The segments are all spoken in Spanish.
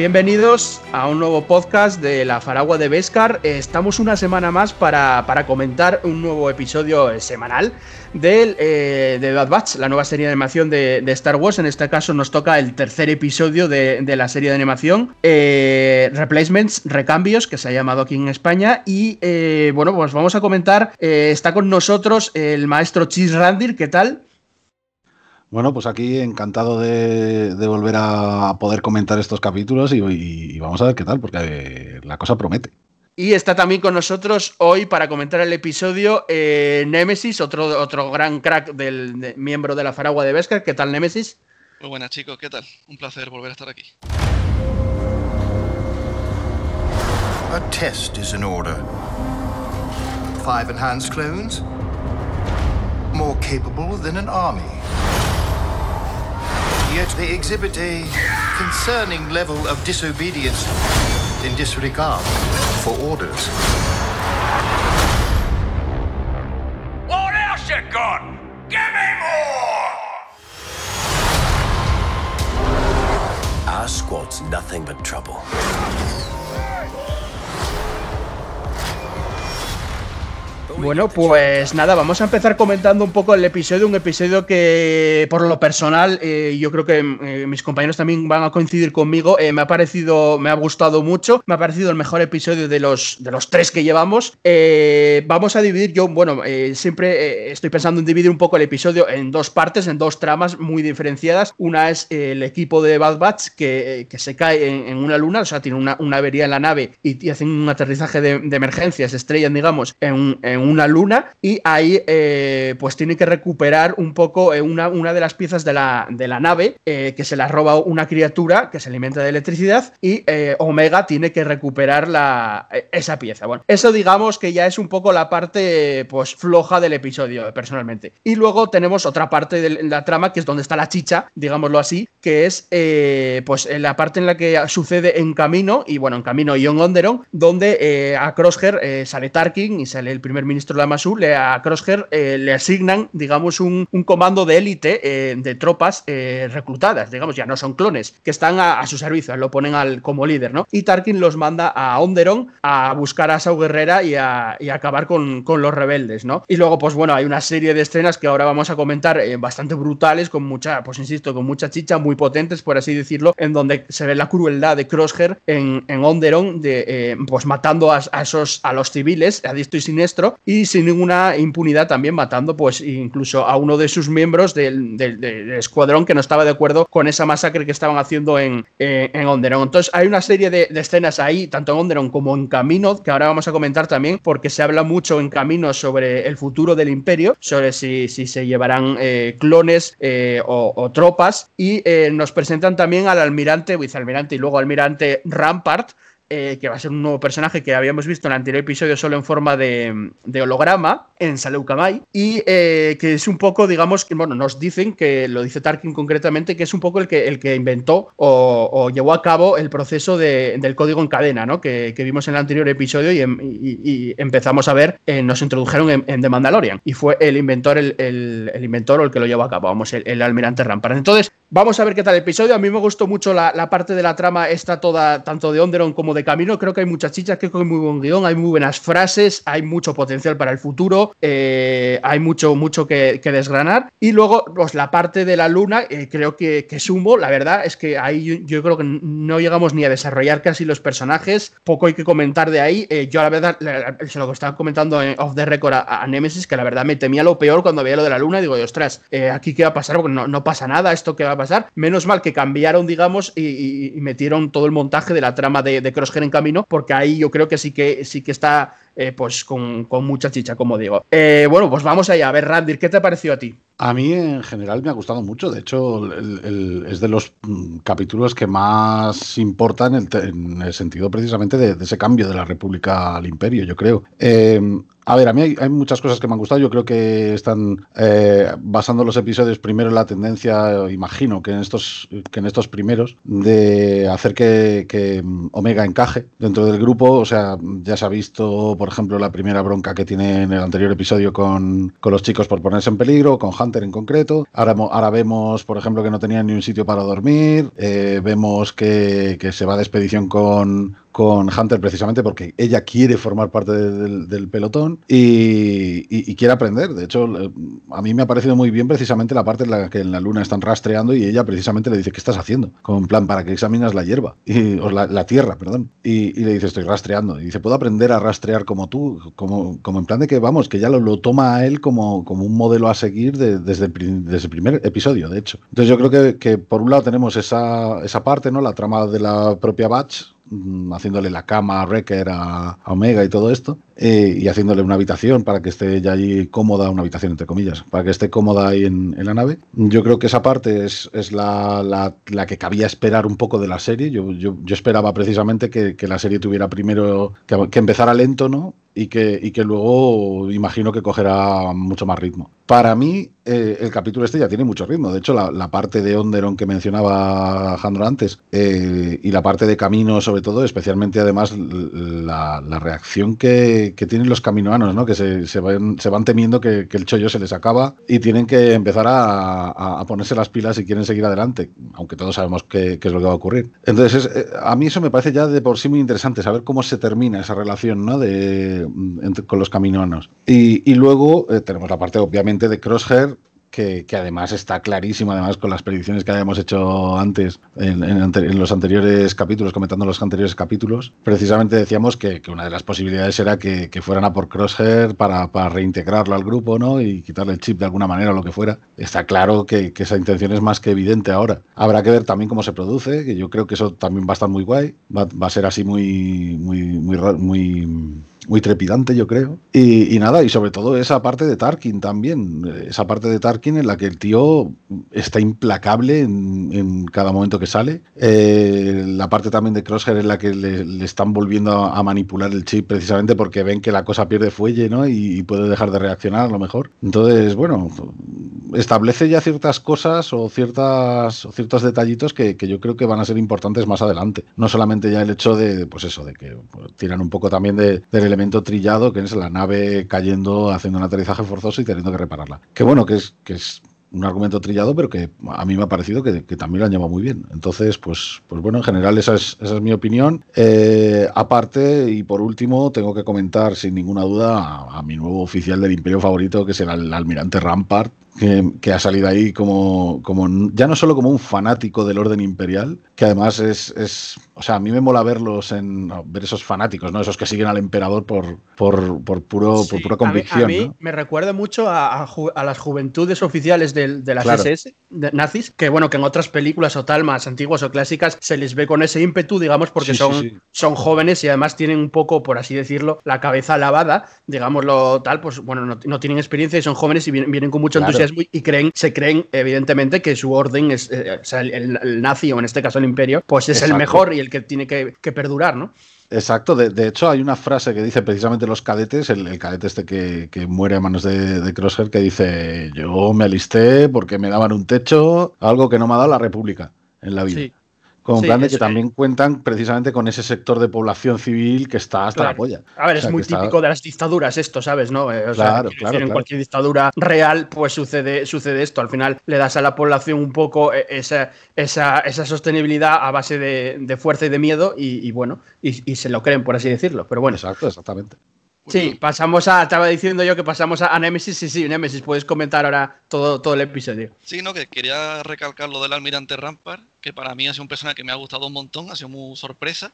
bienvenidos a un nuevo podcast de la Faragua de Beskar. Estamos una semana más para, comentar un nuevo episodio semanal del, eh, de Bad Batch, la nueva serie de animación de, Star Wars. En este caso nos toca el tercer episodio de, la serie de animación, eh, Replacements, Recambios, que se ha llamado aquí en España. Y eh, bueno, pues vamos a comentar, está con nosotros el maestro Chis Randir, ¿qué tal? Bueno, pues aquí encantado de, volver a poder comentar estos capítulos y, vamos a ver qué tal, porque la cosa promete. Y está también con nosotros hoy para comentar el episodio eh, Nemesis, otro, otro gran crack del miembro de la Faragua de Vescar. ¿Qué tal, Nemesis? Muy buenas, chicos. ¿Qué tal? Un placer volver a estar aquí. A test is in order. Five enhanced clones, more capable than an army. Yet they exhibit a concerning level of disobedience in disregard for orders. What else you got? Give me more! Our squad's nothing but trouble. Bueno, pues nada, vamos a empezar comentando un poco el episodio, un episodio que por lo personal, eh, yo creo que eh, mis compañeros también van a coincidir conmigo, eh, me ha parecido, me ha gustado mucho, me ha parecido el mejor episodio de los, de los tres que llevamos. vamos a dividir, yo, bueno, siempre estoy pensando en dividir un poco el episodio en dos partes, en dos tramas muy diferenciadas. Una es el equipo de Bad Batch que, se cae en, una luna, o sea, tiene una, avería en la nave y, hacen un aterrizaje de, emergencia, se estrellan, digamos, en, en una luna y ahí eh, pues tiene que recuperar un poco eh, una, una, de las piezas de la, de la nave eh, que se la roba una criatura que se alimenta de electricidad y Omega tiene que recuperar la, esa pieza. Bueno, eso digamos que ya es un poco la parte pues floja del episodio personalmente. Y luego tenemos otra parte de la trama que es donde está la chicha, digámoslo así, que es pues la parte en la que sucede en camino y bueno, en camino y Onderon, donde a Crosshair sale Tarkin y sale el primer ministro de la Masu, le, a Crosshair eh, le asignan, digamos, un, comando de élite eh, de tropas eh, reclutadas, digamos, ya no son clones, que están a, su servicio, lo ponen al, como líder, ¿no? Y Tarkin los manda a Onderon a buscar a Sau Guerrera y a, acabar con, los rebeldes, ¿no? Y luego, pues bueno, hay una serie de escenas que ahora vamos a comentar bastante brutales, con mucha, pues insisto, con mucha chicha, muy potentes, por así decirlo, en donde se ve la crueldad de Crosshair en, en Onderon, de, pues matando a, esos, a los civiles, a diestro y siniestro, y sin ninguna impunidad también matando pues incluso a uno de sus miembros del, escuadrón que no estaba de acuerdo con esa masacre que estaban haciendo en, eh, en Onderon. Entonces hay una serie de, escenas ahí, tanto en Onderon como en Camino, que ahora vamos a comentar también porque se habla mucho en Camino sobre el futuro del imperio, sobre si, si se llevarán eh, clones eh, o, tropas y nos presentan también al almirante, vicealmirante y luego almirante Rampart, eh, que va a ser un nuevo personaje que habíamos visto en el anterior episodio solo en forma de, holograma en Saleucamai y eh, que es un poco, digamos, que bueno, nos dicen que lo dice Tarkin concretamente, que es un poco el que, el que inventó o, llevó a cabo el proceso del código en cadena, ¿no? Que, vimos en el anterior episodio y, em, empezamos a ver, eh, nos introdujeron en, The Mandalorian y fue el inventor, el, inventor o el que lo llevó a cabo, vamos, el, almirante Rampart. Entonces, vamos a ver qué tal el episodio. A mí me gustó mucho la, la parte de la trama, está toda, tanto de Onderon como de camino. Creo que hay muchas chichas, creo que hay muy buen guion, hay muy buenas frases, hay mucho potencial para el futuro, eh, hay mucho, mucho que, desgranar. Y luego, pues la parte de la luna, eh, creo que, que sumo, la verdad es que ahí yo, creo que no llegamos ni a desarrollar casi los personajes, poco hay que comentar de ahí. Eh, yo la verdad, se lo que estaba comentando en off the record a, Nemesis, que la verdad me temía lo peor cuando veía lo de la luna, digo, ostras, aquí qué va a pasar, porque no, no, pasa nada, esto qué va a pasar. Menos mal que cambiaron, digamos, y, metieron todo el montaje de la trama de, de Cross en camino, porque ahí yo creo que sí que sí que está eh, pues con, mucha chicha, como digo. Eh, bueno, pues vamos allá. A ver, Randir, ¿qué te pareció a ti? A mí en general me ha gustado mucho. De hecho, es de los mm, capítulos que más importan en el, sentido precisamente de, ese cambio de la República al Imperio, yo creo. Eh, a ver, a mí hay, muchas cosas que me han gustado. Yo creo que están eh, basando los episodios primero en la tendencia, imagino que en estos, que en estos primeros, de hacer que, Omega encaje dentro del grupo. O sea, ya se ha visto, por ejemplo, la primera bronca que tiene en el anterior episodio con, los chicos por ponerse en peligro, con Hunter en concreto. Ahora, ahora vemos, por ejemplo, que no tenía ni un sitio para dormir. Eh, vemos que, que se va de expedición con, con Hunter precisamente porque ella quiere formar parte del, pelotón y, quiere aprender. De hecho, a mí me ha parecido muy bien precisamente la parte en la que en la luna están rastreando y ella precisamente le dice, ¿qué estás haciendo? Con plan, para que examinas la hierba, y, la, tierra, perdón. Y, le dice, estoy rastreando. Y dice, puedo aprender a rastrear como tú, como, como en plan de que, vamos, que ya lo, toma a él como, como un modelo a seguir desde, el, desde el primer episodio, de hecho. Entonces yo creo que, que por un lado tenemos esa, esa parte, ¿no? La trama de la propia Batch, haciéndole la cama a Wrecker, a, Omega y todo esto, eh, y haciéndole una habitación para que esté ya allí cómoda, una habitación entre comillas, para que esté cómoda ahí en, la nave. Yo creo que esa parte es, es la, la, que cabía esperar un poco de la serie. Yo, yo, yo esperaba precisamente que, que, la serie tuviera primero, que, que empezara lento, ¿no? Y que, y que luego imagino que cogerá mucho más ritmo. Para mí, eh, el capítulo este ya tiene mucho ritmo. De hecho, la, parte de Onderon que mencionaba Jandro antes eh, y la parte de camino, sobre todo, especialmente además la, reacción que, tienen los caminoanos, ¿no? que se, se, van, se van temiendo que, el chollo se les acaba y tienen que empezar a, ponerse las pilas si quieren seguir adelante, aunque todos sabemos qué, es lo que va a ocurrir. Entonces, eh, a mí eso me parece ya de por sí muy interesante, saber cómo se termina esa relación ¿no? de con los caminoanos. Y, luego eh, tenemos la parte, obviamente, de Crosshair, que, además está clarísimo, además con las predicciones que habíamos hecho antes en, los anteriores capítulos, comentando los anteriores capítulos, precisamente decíamos que, una de las posibilidades era que, fueran a por Crosshair para, reintegrarlo al grupo ¿no? y quitarle el chip de alguna manera o lo que fuera. Está claro que, esa intención es más que evidente ahora. Habrá que ver también cómo se produce, que yo creo que eso también va a estar muy guay, va, a ser así muy, muy muy trepidante, yo creo. Y, nada, y sobre todo esa parte de Tarkin también, esa parte de Tarkin en la que el tío está implacable en, cada momento que sale. Eh, la parte también de Crosshair en la que le, están volviendo a, manipular el chip precisamente porque ven que la cosa pierde fuelle, ¿no? Y, puede dejar de reaccionar a lo mejor. Entonces, bueno, establece ya ciertas cosas o, ciertas, o ciertos detallitos que, yo creo que van a ser importantes más adelante. No solamente ya el hecho de, pues eso, de que tiran un poco también de, del elemento trillado, que es la nave cayendo, haciendo un aterrizaje forzoso y teniendo que repararla. Que bueno, que es, que es un argumento trillado, pero que a mí me ha parecido que, también lo han llevado muy bien. Entonces, pues, pues bueno, en general esa es, esa es mi opinión. Eh, aparte, y por último, tengo que comentar sin ninguna duda a, mi nuevo oficial del imperio favorito, que será el almirante Rampart, que, ha salido ahí como, como, ya no solo como un fanático del orden imperial, que además es, es o sea, a mí me mola verlos en, ver esos fanáticos, ¿no? Esos que siguen al emperador por, por, por puro, por pura convicción. A mí, me recuerda mucho a, a, las juventudes oficiales de, de las SS, nazis, que bueno, que en otras películas o tal, más antiguas o clásicas, se les ve con ese ímpetu, digamos, porque son, son jóvenes y además tienen un poco, por así decirlo, la cabeza lavada, digámoslo tal, pues bueno, no, no tienen experiencia y son jóvenes y vienen, vienen con mucho entusiasmo y creen, se creen evidentemente que su orden es, eh, o sea, el, nazi o en este caso el imperio, pues es el mejor y el que tiene que, perdurar, ¿no? Exacto, de, hecho hay una frase que dice precisamente los cadetes, el, cadete este que, muere a manos de, de, Crosshair, que dice, yo me alisté porque me daban un techo, algo que no me ha dado la República en la vida. Con planes que también cuentan precisamente con ese sector de población civil que está hasta la polla. A ver, es muy típico de las dictaduras esto, ¿sabes? ¿No? Eh, claro, claro, En cualquier dictadura real, pues sucede, sucede esto. Al final le das a la población un poco eh, esa, esa, esa sostenibilidad a base de, fuerza y de miedo y, bueno, y, y, se lo creen, por así decirlo. Pero bueno. Exacto, exactamente. Sí, pasamos a. Estaba diciendo yo que pasamos a, Nemesis. Sí, sí, Nemesis, puedes comentar ahora todo, todo el episodio. Sí, no, que quería recalcar lo del almirante Rampart, que para mí ha sido un personaje que me ha gustado un montón, ha sido muy sorpresa.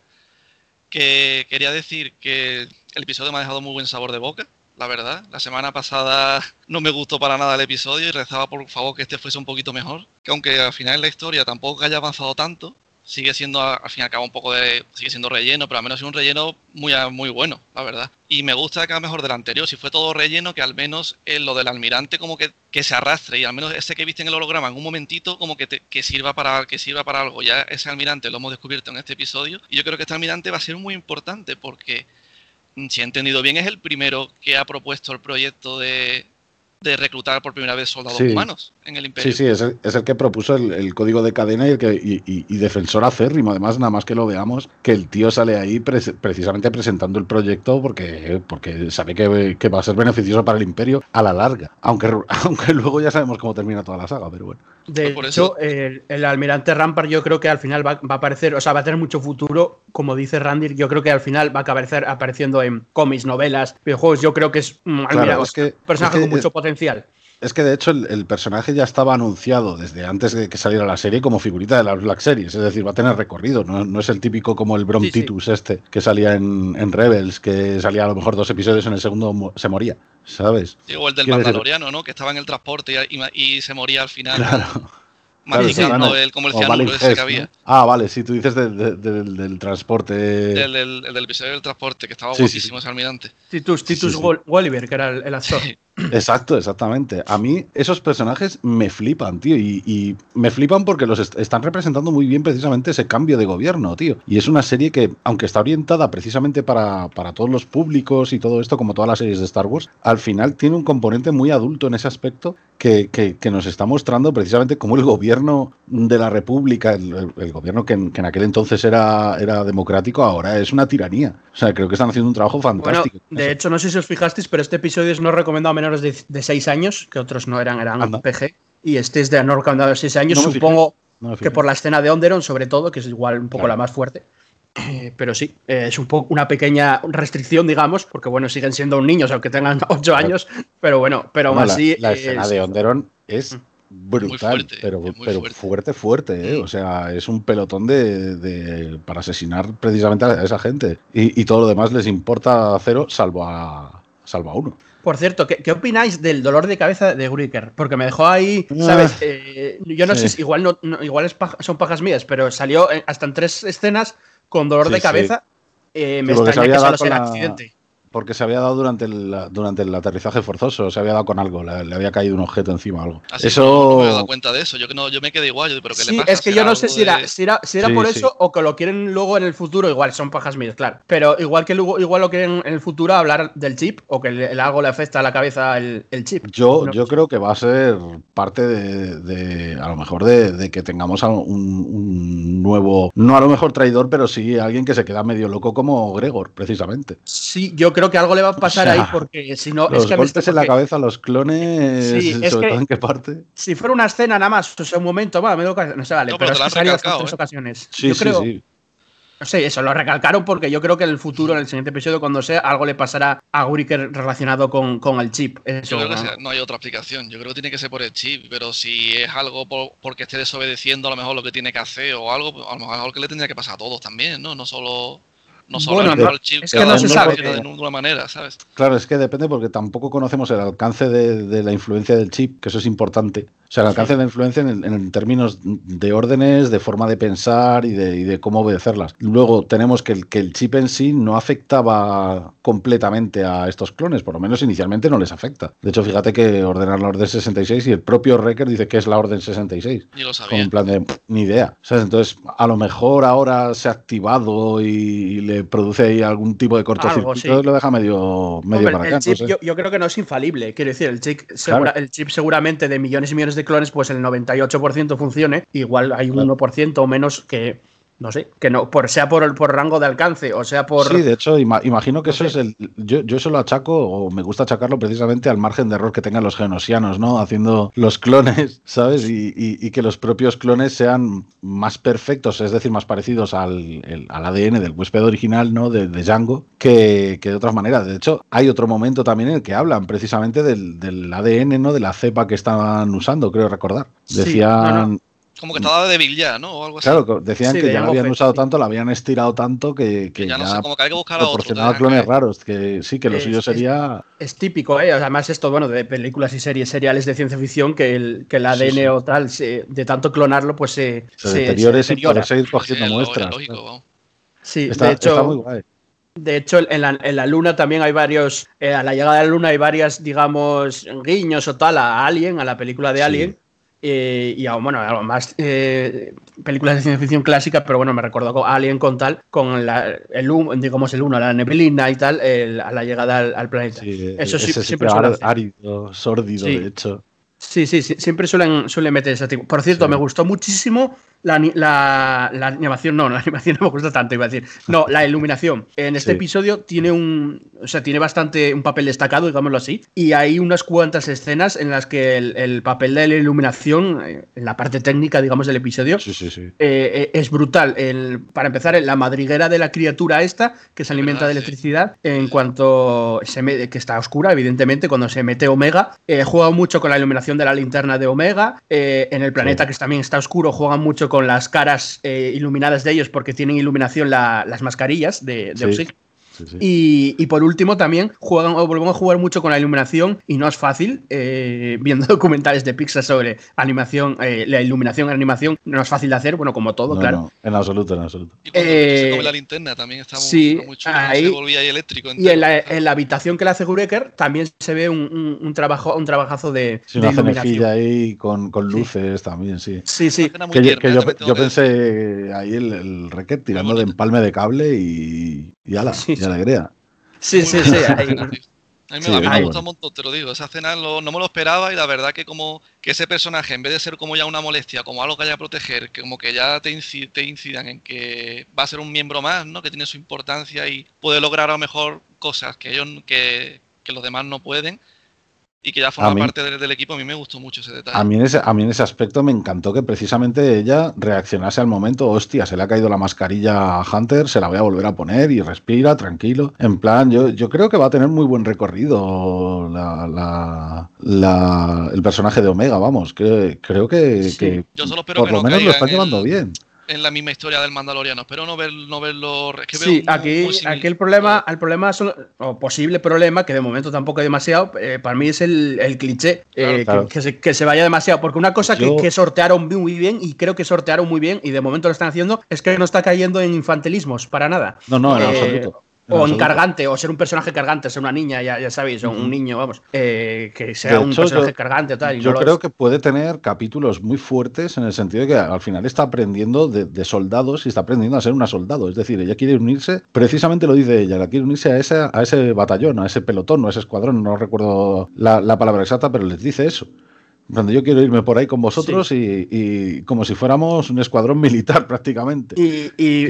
Que quería decir que el episodio me ha dejado muy buen sabor de boca, la verdad. La semana pasada no me gustó para nada el episodio y rezaba por favor que este fuese un poquito mejor. Que aunque al final la historia tampoco haya avanzado tanto, sigue siendo al fin y al cabo un poco de sigue siendo relleno pero al menos es un relleno muy muy bueno la verdad. Y me gusta que sea mejor del anterior. Si fue todo relleno que al menos lo del almirante como que, que, se arrastre y al menos ese que viste en el holograma en un momentito como que, que sirva para que sirva para algo. Ya ese almirante lo hemos descubierto en este episodio y yo creo que este almirante va a ser muy importante porque mm, si he entendido bien es el primero que ha propuesto el proyecto de de reclutar por primera vez soldados Sí. humanos en el Imperio. Sí, sí, es el, es el que propuso el, el código de cadena y, el que, y, y- y defensor acérrimo. Además, nada más que lo veamos, que el tío sale ahí precisamente presentando el proyecto porque, porque sabe que, que va a ser beneficioso para el imperio a la larga. Aunque, aunque luego ya sabemos cómo termina toda la saga, pero bueno. De Pues por hecho, eso- el, el almirante Rampart yo creo que al final va, va a aparecer, o sea, va a tener mucho futuro, como dice Randy, yo creo que al final va a aparecer apareciendo en cómics, novelas, videojuegos, yo creo que es un Claro, almirante- es que- personaje es que- con mucho potencial. Es que de hecho el, el personaje ya estaba anunciado desde antes de que saliera la serie como figurita de las Black Series, es decir, va a tener recorrido, no, no es el típico como el Brom Sí, sí. Titus este que salía en, en Rebels, que salía a lo mejor dos episodios en el segundo se moría, ¿sabes? Digo, el del decir- Mandaloriano, ¿no? Que estaba en el transporte y, y- y se moría al final. Claro. Claro, el, como el O cianuro Valen ese que había. ¿no? Ah, vale, sí, tú dices de- de- del, del transporte. El, del- el del episodio del transporte, que estaba Sí, guapísimo sí. ese almirante. Titus, Sí, Titus sí. Wolliver, que era el, el actor. Exacto, exactamente. A mí esos personajes me flipan, tío. Y, y me flipan porque los est- están representando muy bien precisamente ese cambio de gobierno, tío. Y es una serie que, aunque está orientada precisamente para, para todos los públicos y todo esto, como todas las series de Star Wars, al final tiene un componente muy adulto en ese aspecto que, que- que nos está mostrando precisamente cómo el gobierno de la República, el, gobierno que en, que en aquel entonces era, era democrático, ahora es una tiranía. O sea, creo que están haciendo un trabajo Bueno, fantástico. de hecho, no sé si os fijasteis, pero este episodio es no recomendado a menores de, de 6 años, que otros no eran, eran Anda. PG. Y este es de no recomendado de 6 años, No supongo No que por la escena de Onderon, sobre todo, que es igual un poco Claro. la más fuerte. Eh, pero sí, eh, es un poco una pequeña restricción, digamos, porque bueno, siguen siendo niños, aunque tengan 8 años, pero bueno, pero aún No, la- así. la, es- escena de Onderon es Mm. brutal, fuerte, pero, pero fuerte. fuerte, fuerte, ¿eh? Mm. O sea, es un pelotón de, de- para asesinar precisamente a esa gente. Y, y todo lo demás les importa cero, salvo a, salvo a uno. Por cierto, ¿qué, qué opináis del dolor de cabeza de Gricker? Porque me dejó ahí, ¿sabes? Ah. Eh, yo no Sí. sé si igual, no, no- igual es paja- son pajas mías, pero salió en- hasta en tres escenas con dolor Sí, de sí. cabeza. Eh, me extraña que solo sea la- accidente. Porque se había dado durante el, durante el aterrizaje forzoso, se había dado con algo, le, le había caído un objeto encima o algo. Así Eso. que no, no me he dado cuenta de eso. Yo que no, yo me quedé igual, yo pero ¿qué Sí, le pasa? es que yo ¿Será no sé si era, de- si era, si era Sí, por sí. eso o que lo quieren luego en el futuro, igual son pajas mías, claro. Pero igual que luego, igual lo quieren en el futuro hablar del chip o que le, el algo le afecta a la cabeza el, el chip. Yo, No yo creo que va a ser parte de, de, a lo mejor, de, de que tengamos un, un nuevo, no a lo mejor traidor, pero sí alguien que se queda medio loco como Gregor, precisamente. Sí, yo creo que algo le va a pasar O sea, ahí porque si no, Los es que me- golpes en la cabeza, los clones, Sí, es sobre que- todo en qué parte. Si fuera una escena nada más, o sea, un momento, va, me doy ca- no se vale, No, pero, pero es que salió en tres ¿eh? ocasiones. Sí, yo sí, creo, sí. no sé, eso lo recalcaron porque yo creo que en el futuro, en el siguiente episodio, cuando sea, algo le pasará a Guriker relacionado con, con el chip. Eso, Yo creo que ¿no? sea- no hay otra explicación. Yo creo que tiene que ser por el chip, pero si es algo por- porque esté desobedeciendo a lo mejor lo que tiene que hacer o algo, a lo mejor algo que le tendría que pasar a todos también, ¿no? No solo, no solo Bueno, el chip es que no se sabe. de ninguna manera, ¿sabes? Claro, es que depende porque tampoco conocemos el alcance de, de la influencia del chip, que eso es importante. O sea, el alcance de la influencia en, en términos de órdenes, de forma de pensar y de, y de cómo obedecerlas. Luego tenemos que el, que el chip en sí no afectaba completamente a estos clones, por lo menos inicialmente no les afecta. De hecho, fíjate que ordenar la orden 66 y el propio Wrecker dice que es la orden 66. Ni lo sabía. en plan de "Pff, ni idea. ¿sabes? Entonces, a lo mejor ahora se ha activado y, y le produce ahí algún tipo de cortocircuito, sí. lo deja medio, medio Hombre, para el acá. no chip sé. yo, yo creo que no es infalible. Quiero decir, el chip, segura- Claro. el chip seguramente de millones y millones de clones, pues el 98% funcione. Igual hay un Claro. 1% o menos que, no sé, que no, por, sea por, el- por rango de alcance o sea por... Sí, de hecho, ima- imagino que No eso sé. es el. Yo, yo eso lo achaco, o me gusta achacarlo precisamente al margen de error que tengan los genosianos, ¿no? Haciendo los clones, ¿sabes? Y, y- y que los propios clones sean más perfectos, es decir, más parecidos al, el- al ADN del huésped original, ¿no? De, de Django, que, que de otras maneras. De hecho, hay otro momento también en el que hablan precisamente del, del ADN, ¿no? De la cepa que estaban usando, creo recordar. Decían. Como que estaba débil ya, ¿no? O algo así. Claro, decían Sí, que ya la habían usado sí. tanto, la habían estirado tanto que, que Que ya no sé, como que hay que buscar a otro. clones que- raros, que sí, que lo Es- suyo sería... Es típico, ¿eh? Además, esto, bueno, de películas y series seriales de ciencia ficción, que el, que el ADN sí. o tal, se- de tanto clonarlo, pues se, Se, sin deteriora. seguir Sí, cogiendo muestras. es lógico, vamos. Sí, Está, de hecho, está muy guay. De hecho, en la, en la Luna también hay varios. eh, a la llegada de la Luna hay varias, digamos, guiños o tal a Alien, a la película de Sí. Alien. Eh, y bueno, algo más eh, películas de ciencia ficción clásica, pero bueno, me recordó Alien con tal, con la, el digamos el uno, la neblina y tal, a la llegada al, planeta. Eso sí, siempre suele árido, sórdido, de hecho. Sí, sí, sí, siempre suelen, suelen meter ese tipo. Por cierto, me gustó muchísimo la, la, animación, no, la animación no me gusta tanto, iba a decir. No, la iluminación. En este episodio tiene un, o sea, tiene bastante un papel destacado, digámoslo así, y hay unas cuantas escenas en las que el, papel de la iluminación, en eh, la parte técnica, digamos, del episodio, eh, eh, es brutal. El, para empezar, la madriguera de la criatura esta, que se alimenta de electricidad, en cuanto se me, que está oscura, evidentemente, cuando se mete Omega, juega mucho con la iluminación de la linterna de Omega. en el planeta, que también está oscuro, juegan mucho con las caras iluminadas de ellos porque tienen iluminación las mascarillas de, de y, por último también juegan o volvemos a jugar mucho con la iluminación y no es fácil, eh, viendo documentales de Pixar sobre animación, eh, la iluminación en animación no es fácil de hacer, bueno, como todo, claro. en absoluto, en absoluto. Y se come la linterna también está sí, muy ahí, se volvía ahí eléctrico. Y en la, habitación que le hace Gureker también se ve un, trabajo, un trabajazo de, sí, una cenefilla ahí con, con luces también, sí. Sí, sí. Que, yo, pensé ahí el, el requet tirando de empalme de cable y, y ala, ya la crea. Sí, sí, sí. A mí, me, gusta un montón, te lo digo. Esa escena no me lo esperaba y la verdad que como que ese personaje, en vez de ser como ya una molestia, como algo que haya que proteger, que como que ya te, te incidan en que va a ser un miembro más, ¿no? Que tiene su importancia y puede lograr a lo mejor cosas que ellos que, que los demás no pueden y que ya forma parte del, equipo, a mí me gustó mucho ese detalle. A mí, en ese, a mí en ese aspecto me encantó que precisamente ella reaccionase al momento, hostia, se le ha caído la mascarilla a Hunter, se la voy a volver a poner y respira, tranquilo. En plan, yo, yo creo que va a tener muy buen recorrido la, el personaje de Omega, vamos, que, creo que, por lo menos lo está llevando bien en la misma historia del Mandaloriano. Espero no, ver, no verlo. sí, aquí, aquí el problema, el problema o posible problema, que de momento tampoco hay demasiado, eh, para mí es el, cliché, eh, Que, se, vaya demasiado. Porque una cosa que, sortearon muy bien, y creo que sortearon muy bien, y de momento lo están haciendo, es que no está cayendo en infantilismos, para nada. No, no, en eh, absoluto. O en cargante, o ser un personaje cargante, ser una niña, ya, ya sabéis, o un niño, vamos, eh, que sea un personaje cargante o tal. yo creo que puede tener capítulos muy fuertes en el sentido de que al final está aprendiendo de, soldados y está aprendiendo a ser una soldado. Es decir, ella quiere unirse, precisamente lo dice ella, la quiere unirse a ese, a ese batallón, a ese pelotón, o a ese escuadrón, no recuerdo la, la palabra exacta, pero les dice eso. Donde yo quiero irme por ahí con vosotros y, como si fuéramos un escuadrón militar prácticamente. Y, y,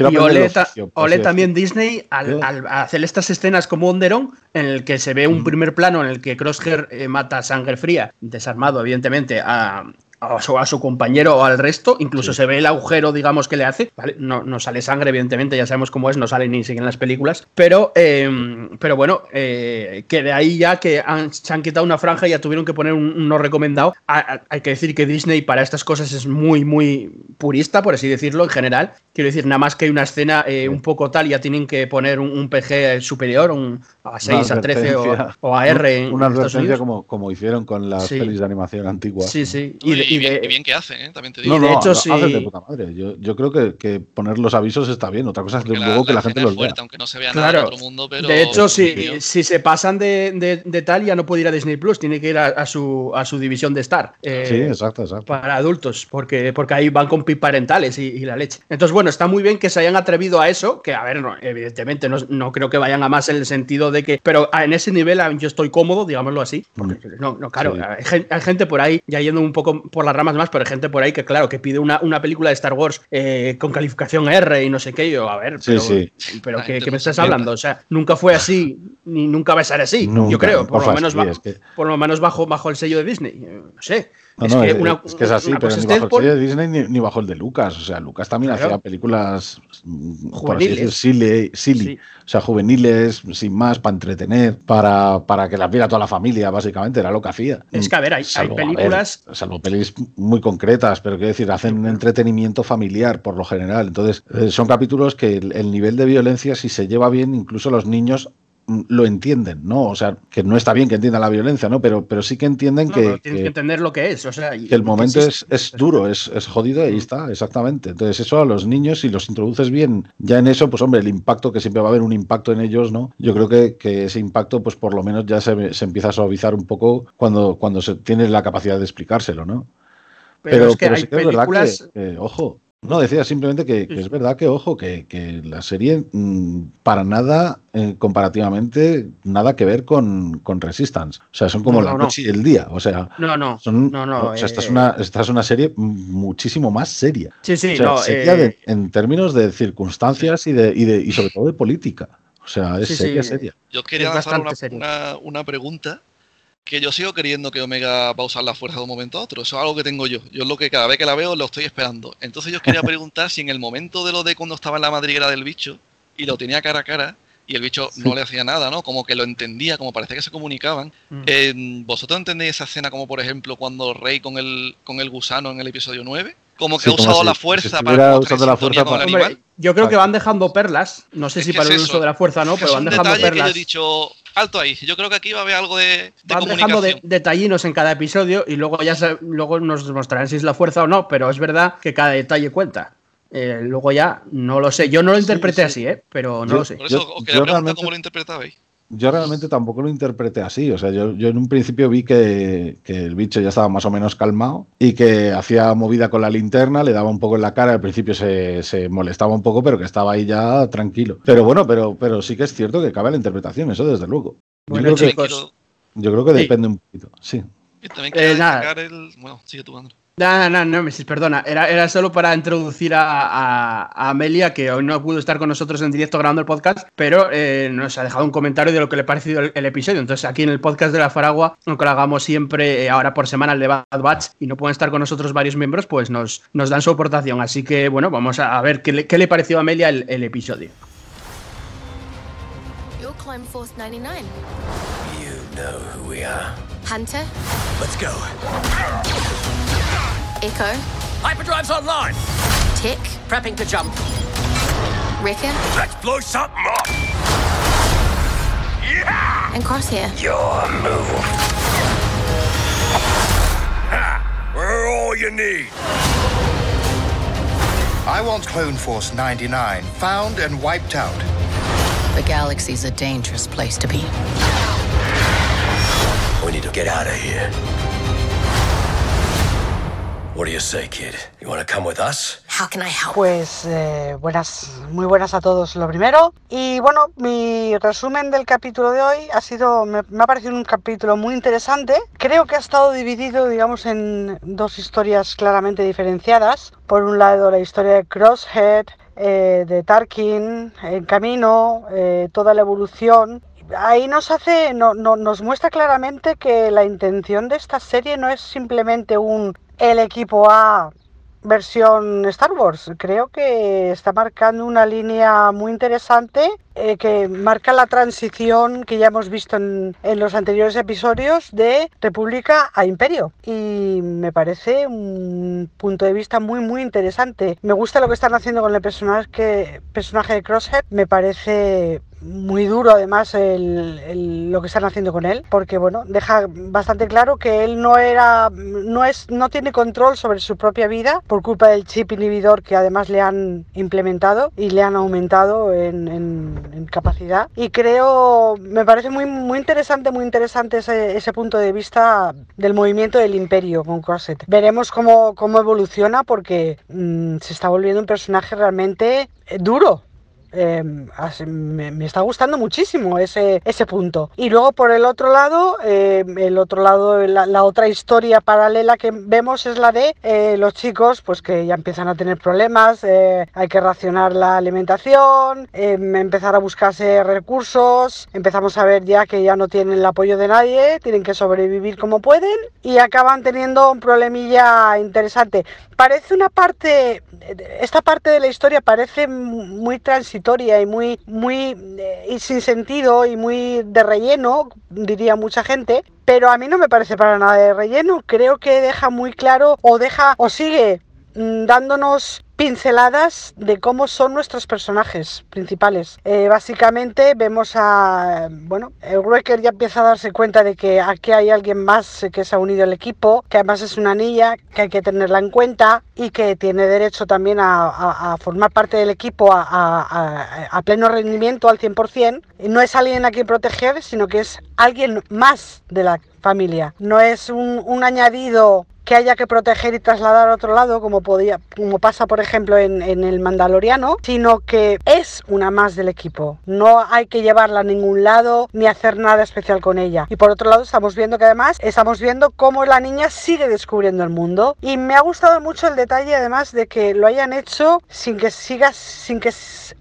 Ole, también Disney al, hacer estas escenas como Onderon, en el que se ve un primer plano en el que Crosshair eh, mata a sangre fría, desarmado evidentemente a, a su, compañero o al resto, incluso se ve el agujero, digamos, que le hace, No, no sale sangre, evidentemente, ya sabemos cómo es, no sale ni siquiera en las películas, pero, em, pero bueno, eh, que de ahí ya que se han quitado una franja y ya tuvieron que poner un, no recomendado, hay que decir que Disney para estas cosas es muy, muy purista, por así decirlo, en general, quiero decir, nada más que hay una escena eh, un poco tal, ya tienen que poner un, PG superior, un a 6, a 13 o, a R en Una advertencia como, como hicieron con las pelis de animación antiguas. Sí, sí. Y, y, bien, que hacen, ¿eh? también te digo. No, no, de hecho, sí. de puta madre. Yo, yo creo que, que, poner los avisos está bien. Otra cosa es que luego que la gente los vea. Aunque no se vea nada en otro mundo, pero... De hecho, si, si se pasan de, de, de, tal, ya no puede ir a Disney Plus, tiene que ir a, a su, a su división de Star. Eh, sí, exacto, exacto. Para adultos, porque, porque ahí van con pip parentales y, y, la leche. Entonces, bueno, está muy bien que se hayan atrevido a eso, que a ver, no, evidentemente no, no, creo que vayan a más en el sentido de que, pero en ese nivel yo estoy cómodo, digámoslo así. Porque, no, no, claro, hay, hay gente por ahí, ya yendo un poco por las ramas más, pero hay gente por ahí que, claro, que pide una, una película de Star Wars eh, con calificación R y no sé qué. Yo, a ver, pero, pero ¿qué, me estás hablando? O sea, nunca fue así, ni nunca va a ser así, yo creo. Por lo, menos por lo menos bajo, bajo el sello de Disney. Eh, no sé. No, es, no, que una, es, que es, así, pero ni bajo el sello de Disney ni, bajo el de Lucas. O sea, Lucas también hacía películas mm, juveniles. silly, silly o sea, juveniles, sin más, para entretener, para, para que las viera toda la familia, básicamente, era lo que hacía. Es que, a ver, hay, hay películas. salvo pelis muy concretas, pero quiero decir, hacen entretenimiento familiar por lo general. Entonces, eh, son capítulos que el, nivel de violencia, si se lleva bien, incluso los niños lo entienden, ¿no? O sea, que no está bien que entiendan la violencia, ¿no? Pero, pero sí que entienden que, Tienes que, entender lo que es, o sea... que el momento es, es, duro, es, es jodido y ahí está, exactamente. Entonces eso a los niños, si los introduces bien ya en eso, pues hombre, el impacto, que siempre va a haber un impacto en ellos, ¿no? Yo creo que, que ese impacto, pues por lo menos ya se, se, empieza a suavizar un poco cuando, cuando se tiene la capacidad de explicárselo, ¿no? Pero, es que hay películas... ojo, no, decía simplemente que, es verdad que, ojo, que, la serie mm, para nada, eh, comparativamente, nada que ver con, Resistance. O sea, son como la noche y el día. O sea, no, no, no, no. O sea, esta, es eh, una, esta es una serie muchísimo más seria. Sí, sí, seria eh, en términos de circunstancias y, de, y, de, y sobre todo de política. O sea, es seria, seria. Yo quería lanzar una, una pregunta que yo sigo queriendo que Omega va a usar la fuerza de un momento a otro. Eso es algo que tengo yo. Yo es lo que cada vez que la veo lo estoy esperando. Entonces yo quería preguntar si en el momento de lo de cuando estaba en la madriguera del bicho y lo tenía cara a cara y el bicho no le hacía nada, ¿no? Como que lo entendía, como parecía que se comunicaban. Mm. ¿Vosotros entendéis esa escena como por ejemplo cuando Rey con el, con el gusano en el episodio 9? Como que ha usado la fuerza para, la fuerza con el animal. yo creo que van dejando perlas. No sé si para el uso de la fuerza no, pero van dejando perlas. Que yo he dicho, alto ahí. Yo creo que aquí va a haber algo de, de Van dejando detallinos en cada episodio y luego ya luego nos mostrarán si es la fuerza o no, pero es verdad que cada detalle cuenta. Eh, luego ya no lo sé. Yo no lo interpreté así, ¿eh? pero no lo sé. Por eso os quería preguntar cómo lo interpretabais. Yo realmente tampoco lo interpreté así. O sea, yo, en un principio vi que, el bicho ya estaba más o menos calmado y que hacía movida con la linterna, le daba un poco en la cara. Al principio se, molestaba un poco, pero que estaba ahí ya tranquilo. Pero bueno, pero, pero sí que es cierto que cabe la interpretación, eso desde luego. yo, creo que, yo creo que depende un poquito. Sí. Y también eh, el. Bueno, sigue tu no, no, no, Messi, perdona. Era, era solo para introducir a, Amelia, que hoy no pudo estar con nosotros en directo grabando el podcast, pero eh, nos ha dejado un comentario de lo que le ha parecido el, episodio. Entonces, aquí en el podcast de la Faragua, aunque lo hagamos siempre eh, ahora por semana el de Bad Batch y no pueden estar con nosotros varios miembros, pues nos, nos dan su aportación. Así que, bueno, vamos a, ver qué le, qué le pareció a Amelia el, el episodio. Force 99. You know who we are. Hunter. Let's go. Echo. Hyperdrive's online. Tick. Prepping to jump. Ricken. Let's blow something up. Yeah! And Crosshair. Your move. Ha! We're all you need. I want Clone Force 99 found and wiped out. The galaxy's a dangerous place to be. We need to get out of here. What do you say, kid? You want to come with us? How can I help? Pues eh, buenas, muy buenas a todos lo primero. Y bueno, mi resumen del capítulo de hoy ha sido, me, me, ha parecido un capítulo muy interesante. Creo que ha estado dividido, digamos, en dos historias claramente diferenciadas. Por un lado, la historia de Crosshead, eh, de Tarkin, en camino, eh, toda la evolución ahí nos hace, no, no, nos muestra claramente que la intención de esta serie no es simplemente un el equipo A versión Star Wars. Creo que está marcando una línea muy interesante eh, que marca la transición que ya hemos visto en, en, los anteriores episodios de República a Imperio. Y me parece un punto de vista muy, muy interesante. Me gusta lo que están haciendo con el personaje, personaje de Crosshead. Me parece muy duro además lo que están haciendo con él porque bueno deja bastante claro que él no era no es no tiene control sobre su propia vida por culpa del chip inhibidor que además le han implementado y le han aumentado en, capacidad. Y creo me parece muy muy interesante muy interesante ese, punto de vista del movimiento del imperio con Corset veremos cómo, cómo evoluciona porque mm, se está volviendo un personaje realmente eh, duro Em, me, está gustando muchísimo ese, ese punto. Y luego por el otro lado, em, el otro lado, la, otra historia paralela que vemos es la de eh, los chicos, pues que ya empiezan a tener problemas, eh, hay que racionar la alimentación, em, empezar a buscarse recursos, empezamos a ver ya que ya no tienen el apoyo de nadie, tienen que sobrevivir como pueden y acaban teniendo un problemilla interesante. Parece una parte, esta parte de la historia parece muy transitoria y muy, muy eh, y sin sentido y muy de relleno, diría mucha gente, pero a mí no me parece para nada de relleno. Creo que deja muy claro o deja o sigue mm, dándonos pinceladas de cómo son nuestros personajes principales. Eh, básicamente vemos a, bueno, el Wrecker ya empieza a darse cuenta de que aquí hay alguien más que se ha unido al equipo, que además es una niña, que hay que tenerla en cuenta y que tiene derecho también a, formar parte del equipo a, pleno rendimiento al 100%. Y no es alguien a quien proteger, sino que es alguien más de la familia. No es un añadido que haya que proteger y trasladar a otro lado, como, podía, como pasa por ejemplo en, el Mandaloriano, sino que es una más del equipo. No hay que llevarla a ningún lado ni hacer nada especial con ella. Y por otro lado estamos viendo que además estamos viendo cómo la niña sigue descubriendo el mundo. Y me ha gustado mucho el detalle además de que lo hayan hecho sin que siga, sin que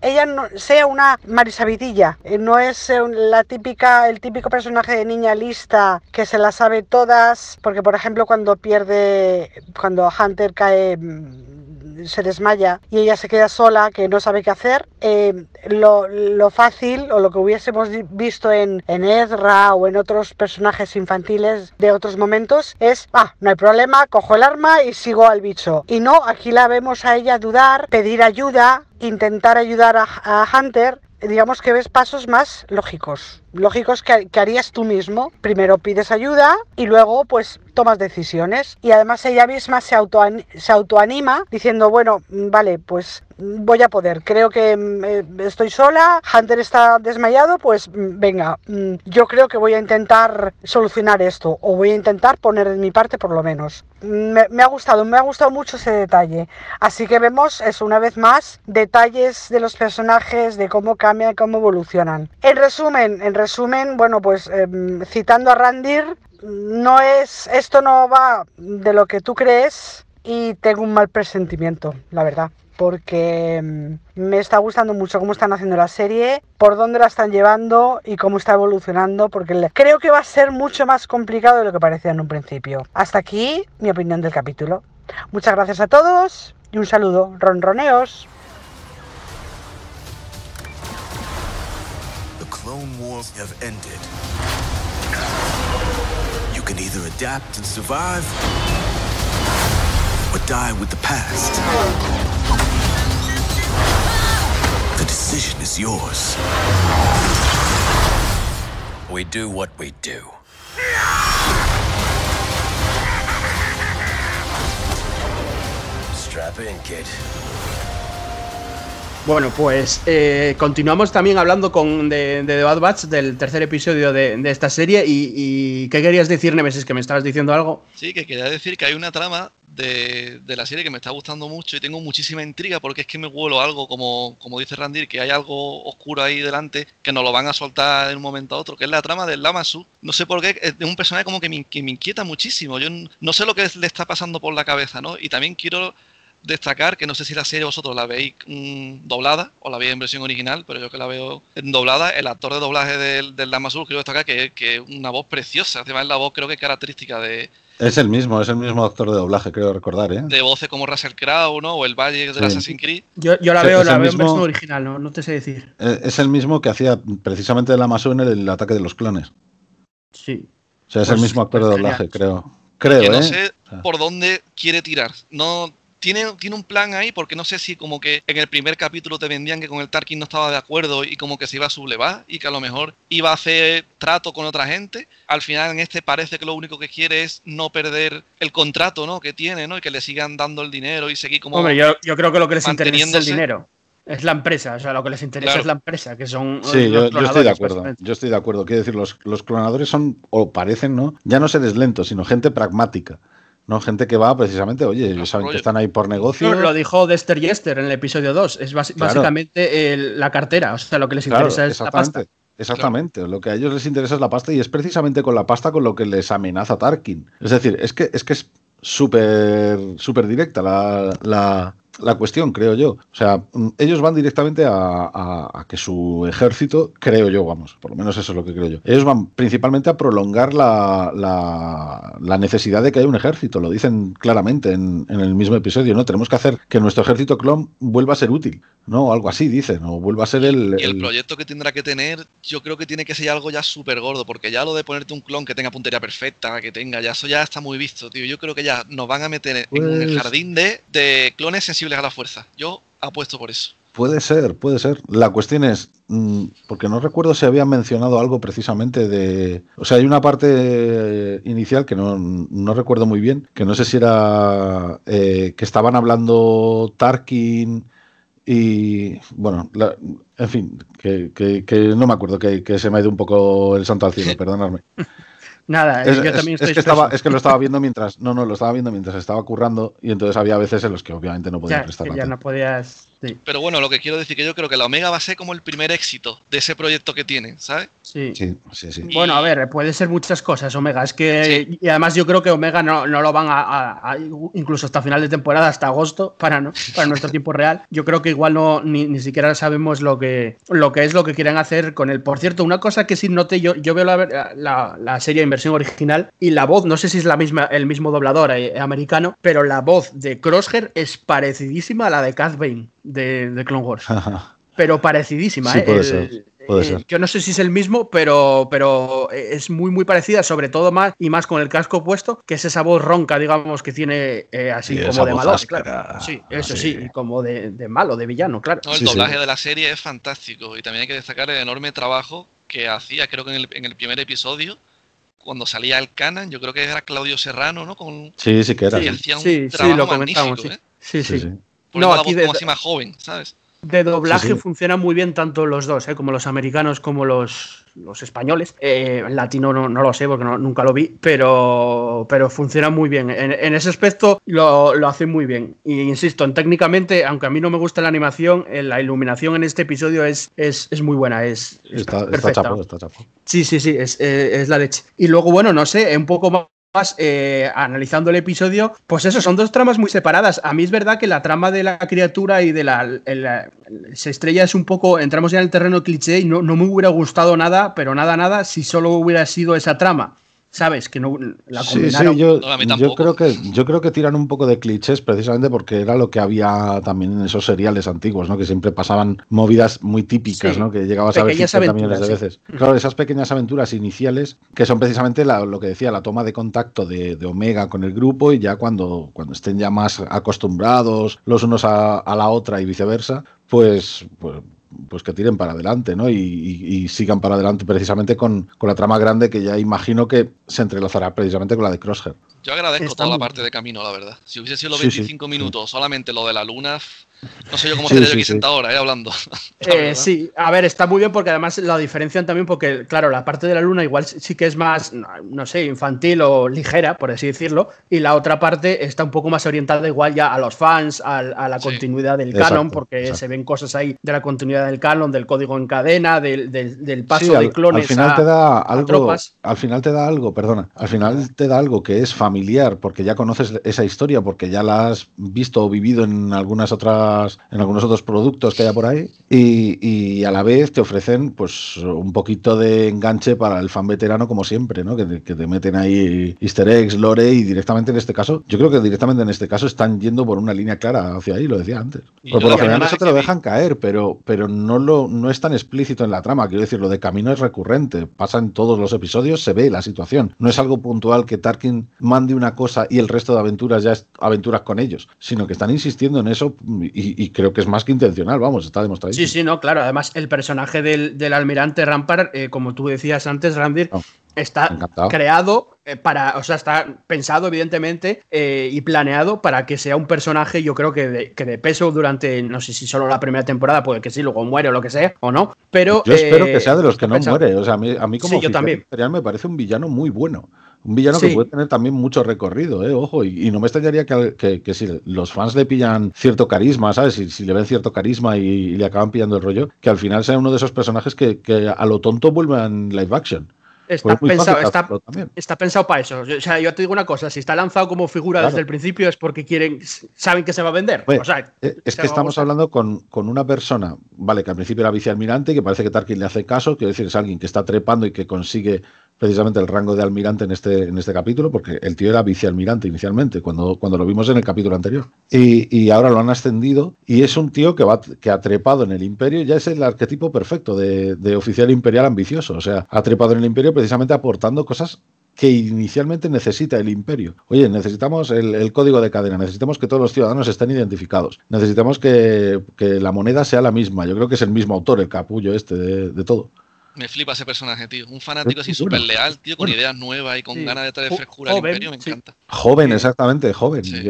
ella sea una marisabitilla. Eh, no es eh, la típica, el típico personaje de niña lista que se la sabe todas. Porque por ejemplo cuando pierde, cuando Hunter cae mm, se desmaya y ella se queda sola, que no sabe qué hacer, eh, lo, fácil o lo que hubiésemos visto en, en Ezra o en otros personajes infantiles de otros momentos es, ah, no hay problema, cojo el arma y sigo al bicho. Y no, aquí la vemos a ella dudar, pedir ayuda, intentar ayudar a, Hunter digamos que ves pasos más lógicos, lógicos que, harías tú mismo. Primero pides ayuda y luego pues tomas decisiones. Y además ella misma se, auto, se autoanima diciendo, bueno, vale, pues voy a poder. Creo que mm, estoy sola, Hunter está desmayado, pues mm, venga, mm, yo creo que voy a intentar solucionar esto o voy a intentar poner de mi parte por lo menos. Me, ha gustado, me ha gustado mucho ese detalle. Así que vemos eso una vez más, detalles de los personajes, de cómo cambian, cómo evolucionan. En resumen, en resumen, bueno, pues eh, citando a Randir, no es, esto no va de lo que tú crees y tengo un mal presentimiento, la verdad porque mm, me está gustando mucho cómo están haciendo la serie, por dónde la están llevando y cómo está evolucionando, porque creo que va a ser mucho más complicado de lo que parecía en un principio. Hasta aquí mi opinión del capítulo. Muchas gracias a todos y un saludo. Ronroneos. Can either adapt and survive or die with the past. The decision is yours. We do what we do. Strap in, kid. Bueno, pues eh, continuamos también hablando con, de, The Bad Batch, del tercer episodio de, esta serie. Y, y, qué querías decir, Nemesis? ¿Que me estabas diciendo algo? Sí, que quería decir que hay una trama de, de, la serie que me está gustando mucho y tengo muchísima intriga porque es que me huelo algo, como, como dice Randir, que hay algo oscuro ahí delante que nos lo van a soltar en un momento a otro, que es la trama del Lamasu. No sé por qué, es un personaje como que me, que me inquieta muchísimo. Yo no sé lo que le está pasando por la cabeza, ¿no? Y también quiero destacar que no sé si la serie vosotros la veis mmm, doblada o la veis en versión original, pero yo que la veo en doblada, el actor de doblaje del, del Lamasur quiero destacar que es una voz preciosa, además la voz creo que es característica de... Es el mismo, es el mismo actor de doblaje, creo recordar, ¿eh? De voces como Russell Crowe, ¿no? O el Valle de sí. Assassin's Creed. Yo, yo la veo, la veo mismo, en versión original, ¿no? no te sé decir. Es el mismo que hacía precisamente el Lamasur en el, el ataque de los clones. Sí. O sea, es pues, el mismo actor de doblaje, creo. Creo, que no ¿eh? sé por dónde quiere tirar. No tiene, tiene un plan ahí, porque no sé si como que en el primer capítulo te vendían que con el Tarkin no estaba de acuerdo y como que se iba a sublevar y que a lo mejor iba a hacer trato con otra gente. Al final en este parece que lo único que quiere es no perder el contrato ¿no? que tiene ¿no? y que le sigan dando el dinero y seguir como... Hombre, yo, yo creo que lo que les interesa es el dinero. Es la empresa, o sea, lo que les interesa claro. es la empresa, que son. Sí, yo, yo, estoy de acuerdo. Yo estoy de acuerdo. Quiero decir, los, los clonadores son, o parecen, ¿no? Ya no seres lentos, sino gente pragmática. No, gente que va precisamente, oye, ellos saben que están ahí por negocio. Lo dijo Dexter Yester en el episodio 2. Es claro. básicamente el, la cartera. O sea, lo que les interesa claro, es la pasta. Exactamente, claro. lo que a ellos les interesa es la pasta y es precisamente con la pasta con lo que les amenaza Tarkin. Es decir, es que es que es súper súper directa la, la, la cuestión, creo yo. O sea, ellos van directamente a, a, a, que su ejército, creo yo, vamos, por lo menos eso es lo que creo yo. Ellos van principalmente a prolongar la, la, la necesidad de que haya un ejército, lo dicen claramente en, en, el mismo episodio, ¿no? Tenemos que hacer que nuestro ejército clon vuelva a ser útil, ¿no? Algo así, dicen, o vuelva a ser el, Y el, el proyecto que tendrá que tener, yo creo que tiene que ser algo ya súper gordo, porque ya lo de ponerte un clon que tenga puntería perfecta, que tenga, ya eso ya está muy visto, tío. Yo creo que ya nos van a meter pues... en el jardín de, de clones sensibles a la fuerza. Yo apuesto por eso. Puede ser, puede ser. La cuestión es, mmm, porque no recuerdo si habían mencionado algo precisamente de... O sea, hay una parte inicial que no, no recuerdo muy bien, que no sé si era eh, que estaban hablando Tarkin y, bueno, la, en fin, que, que, que, no me acuerdo, que, que, se me ha ido un poco el santo al cielo, perdonadme. Nada, Es, yo es- también es estoy que estaba, es que lo estaba viendo mientras. No, no, lo estaba viendo mientras estaba currando. Y entonces había veces en los que obviamente no podía Ya, prestar ya atención. no podías. Sí, Pero bueno, lo que quiero decir que yo creo que la Omega va a ser como el primer éxito de ese proyecto que tienen, ¿sabes? sí. Sí, sí, sí. Bueno, a ver, puede ser muchas cosas, Omega. Es que. Y además, yo creo que Omega no, no lo van a, a- a- Incluso hasta final de temporada, hasta agosto, para, no, para nuestro tiempo real. Yo creo que igual no ni, ni siquiera sabemos lo que, lo que es lo que quieren hacer con él. Por cierto, una cosa que sí noté, yo, yo veo la, la- la serie en versión original y la voz, no sé si es la misma, el mismo doblador eh, americano, pero la voz de Crosshair es parecidísima a la de Cad Bane de, de Clone Wars. pero parecidísima. Sí, ¿eh? puede El- ser, puede eh, ser. Yo no sé si es el mismo, pero, pero es muy, muy parecida, sobre todo más y más con el casco puesto, que es esa voz ronca, digamos, que tiene eh, así Sí, como de malo. Claro. Sí, eso sí. como de, de malo, de villano, claro. No, el Sí, sí. doblaje de la serie es fantástico y también hay que destacar el enorme trabajo que hacía, creo que en el, en el primer episodio, cuando salía el canon, yo creo que era Claudio Serrano, ¿no? Con, Sí, sí que era. sí. hacía un Sí, sí, trabajo lo magnífico, comentamos. Sí, ¿eh? sí. Sí, sí. No, la aquí voz de- como así más joven, ¿sabes? De doblaje Sí, sí. funcionan muy bien tanto los dos, ¿eh? como los americanos como los, los españoles. Eh, en latino no, no lo sé porque no- nunca lo vi, pero, pero funciona muy bien. En, en ese aspecto lo, lo hacen muy bien. Y insisto, en técnicamente, aunque a mí no me gusta la animación, eh, la iluminación en este episodio es, es, es muy buena. Es, es Está, está perfecta. chapo, está chapo. Sí, sí, sí, es, eh, es la leche. Y luego, bueno, no sé, un poco más eh, analizando el episodio, pues eso, son dos tramas muy separadas. A mí es verdad que la trama de la criatura y de la... se estrella es un poco, entramos ya en el terreno cliché y no, no me hubiera gustado nada, pero nada, nada, si solo hubiera sido esa trama. ¿Sabes? Que no la Sí, combinaron. sí, yo, No, yo creo que yo creo que tiran un poco de clichés precisamente porque era lo que había también en esos seriales antiguos, ¿no? Que siempre pasaban movidas muy típicas, Sí, ¿no? Que llegabas a ver pequeñas 50 millones de veces. sí. Claro, esas pequeñas aventuras iniciales que son precisamente la- lo que decía, la toma de contacto de, de Omega con el grupo y ya cuando, cuando estén ya más acostumbrados los unos a, a la otra y viceversa, pues, pues pues que tiren para adelante, ¿no? Y, y- y sigan para adelante precisamente con, con la trama grande que ya imagino que se entrelazará precisamente con la de Crosshair. Yo agradezco Está toda la parte de camino, la verdad. Si hubiese sido los Sí, sí, 25 sí. minutos, solamente lo de la luna, no sé yo cómo Sí, yo sí, aquí sí. sentado ahora, ¿eh? Hablando. La Eh, sí, a ver, está muy bien porque además la diferencian también porque, claro, la parte de la luna igual sí que es más, no, sé, infantil o ligera, por así decirlo, y la otra parte está un poco más orientada igual ya a los fans, al- a, la Sí. continuidad del Exacto, canon, porque exacto. se ven cosas ahí de la continuidad del canon, del código en cadena, del, del- del paso Sí, de al, clones al final a- te da a algo, tropas. al final te da algo, perdona, al final te da algo que es familiar porque ya conoces esa historia, porque ya la has visto o vivido en algunas otras, en algunos otros productos que haya por ahí y, y a la vez te ofrecen pues un poquito de enganche para el fan veterano como siempre, ¿no? Que te, que te meten ahí Easter eggs, lore y directamente en este caso, yo creo que directamente en este caso están yendo por una línea clara hacia ahí, lo decía antes. Yo por lo general eso es te lo dejan caer, pero, pero no, lo, no es tan explícito en la trama. Quiero decir, lo de camino es recurrente. Pasa en todos los episodios, se ve la situación. No es algo puntual que Tarkin mande una cosa y el resto de aventuras ya es aventuras con ellos, sino que están insistiendo en eso y, y creo que es más que intencional, vamos, está demostrado. Sí, sí, no, claro. Además, el personaje del, del almirante Rampart, eh, como tú decías antes, Randir, No, está encantado. creado eh, para, o sea, está pensado, evidentemente, eh, y planeado para que sea un personaje, yo creo que de, que de peso durante, no sé si solo la primera temporada, puede que sí, luego muere o lo que sea, o no. Pero. Yo espero que sea de los que no pensado. muere. O sea, a mí, a mí como Sí, yo también. me parece un villano muy bueno. Un villano Sí. que puede tener también mucho recorrido, ¿eh? ojo, y, y no me extrañaría que, que- que si los fans le pillan cierto carisma, ¿sabes? Si, si le ven cierto carisma y, y le acaban pillando el rollo, que al final sea uno de esos personajes que, que a lo tonto vuelvan live action. Está es pensado, está, hacerlo también. está pensado para eso. O sea, yo te digo una cosa, si está lanzado como figura Claro. desde el principio es porque quieren, saben que se va a vender. O sea, eh, es que estamos hablando con, con una persona, vale, que al principio era vicealmirante, que parece que Tarkin le hace caso, quiero decir, es alguien que está trepando y que consigue precisamente el rango de almirante en este, en este capítulo, porque el tío era vicealmirante inicialmente, cuando, cuando lo vimos en el capítulo anterior. Y, y ahora lo han ascendido y es un tío que, va, que ha trepado en el imperio, ya es el arquetipo perfecto de, de oficial imperial ambicioso, o sea, ha trepado en el imperio precisamente aportando cosas que inicialmente necesita el imperio. Oye, necesitamos el, código de cadena, necesitamos que todos los ciudadanos estén identificados, necesitamos que, que la moneda sea la misma. Yo creo que es el mismo autor, el capullo este de, de todo. Me flipa ese personaje, tío. Un fanático Es así súper leal, tío, con Bueno. ideas nuevas y con Sí. ganas de traer Jo- frescura al imperio, me sí. encanta. Joven, exactamente, joven. Sí.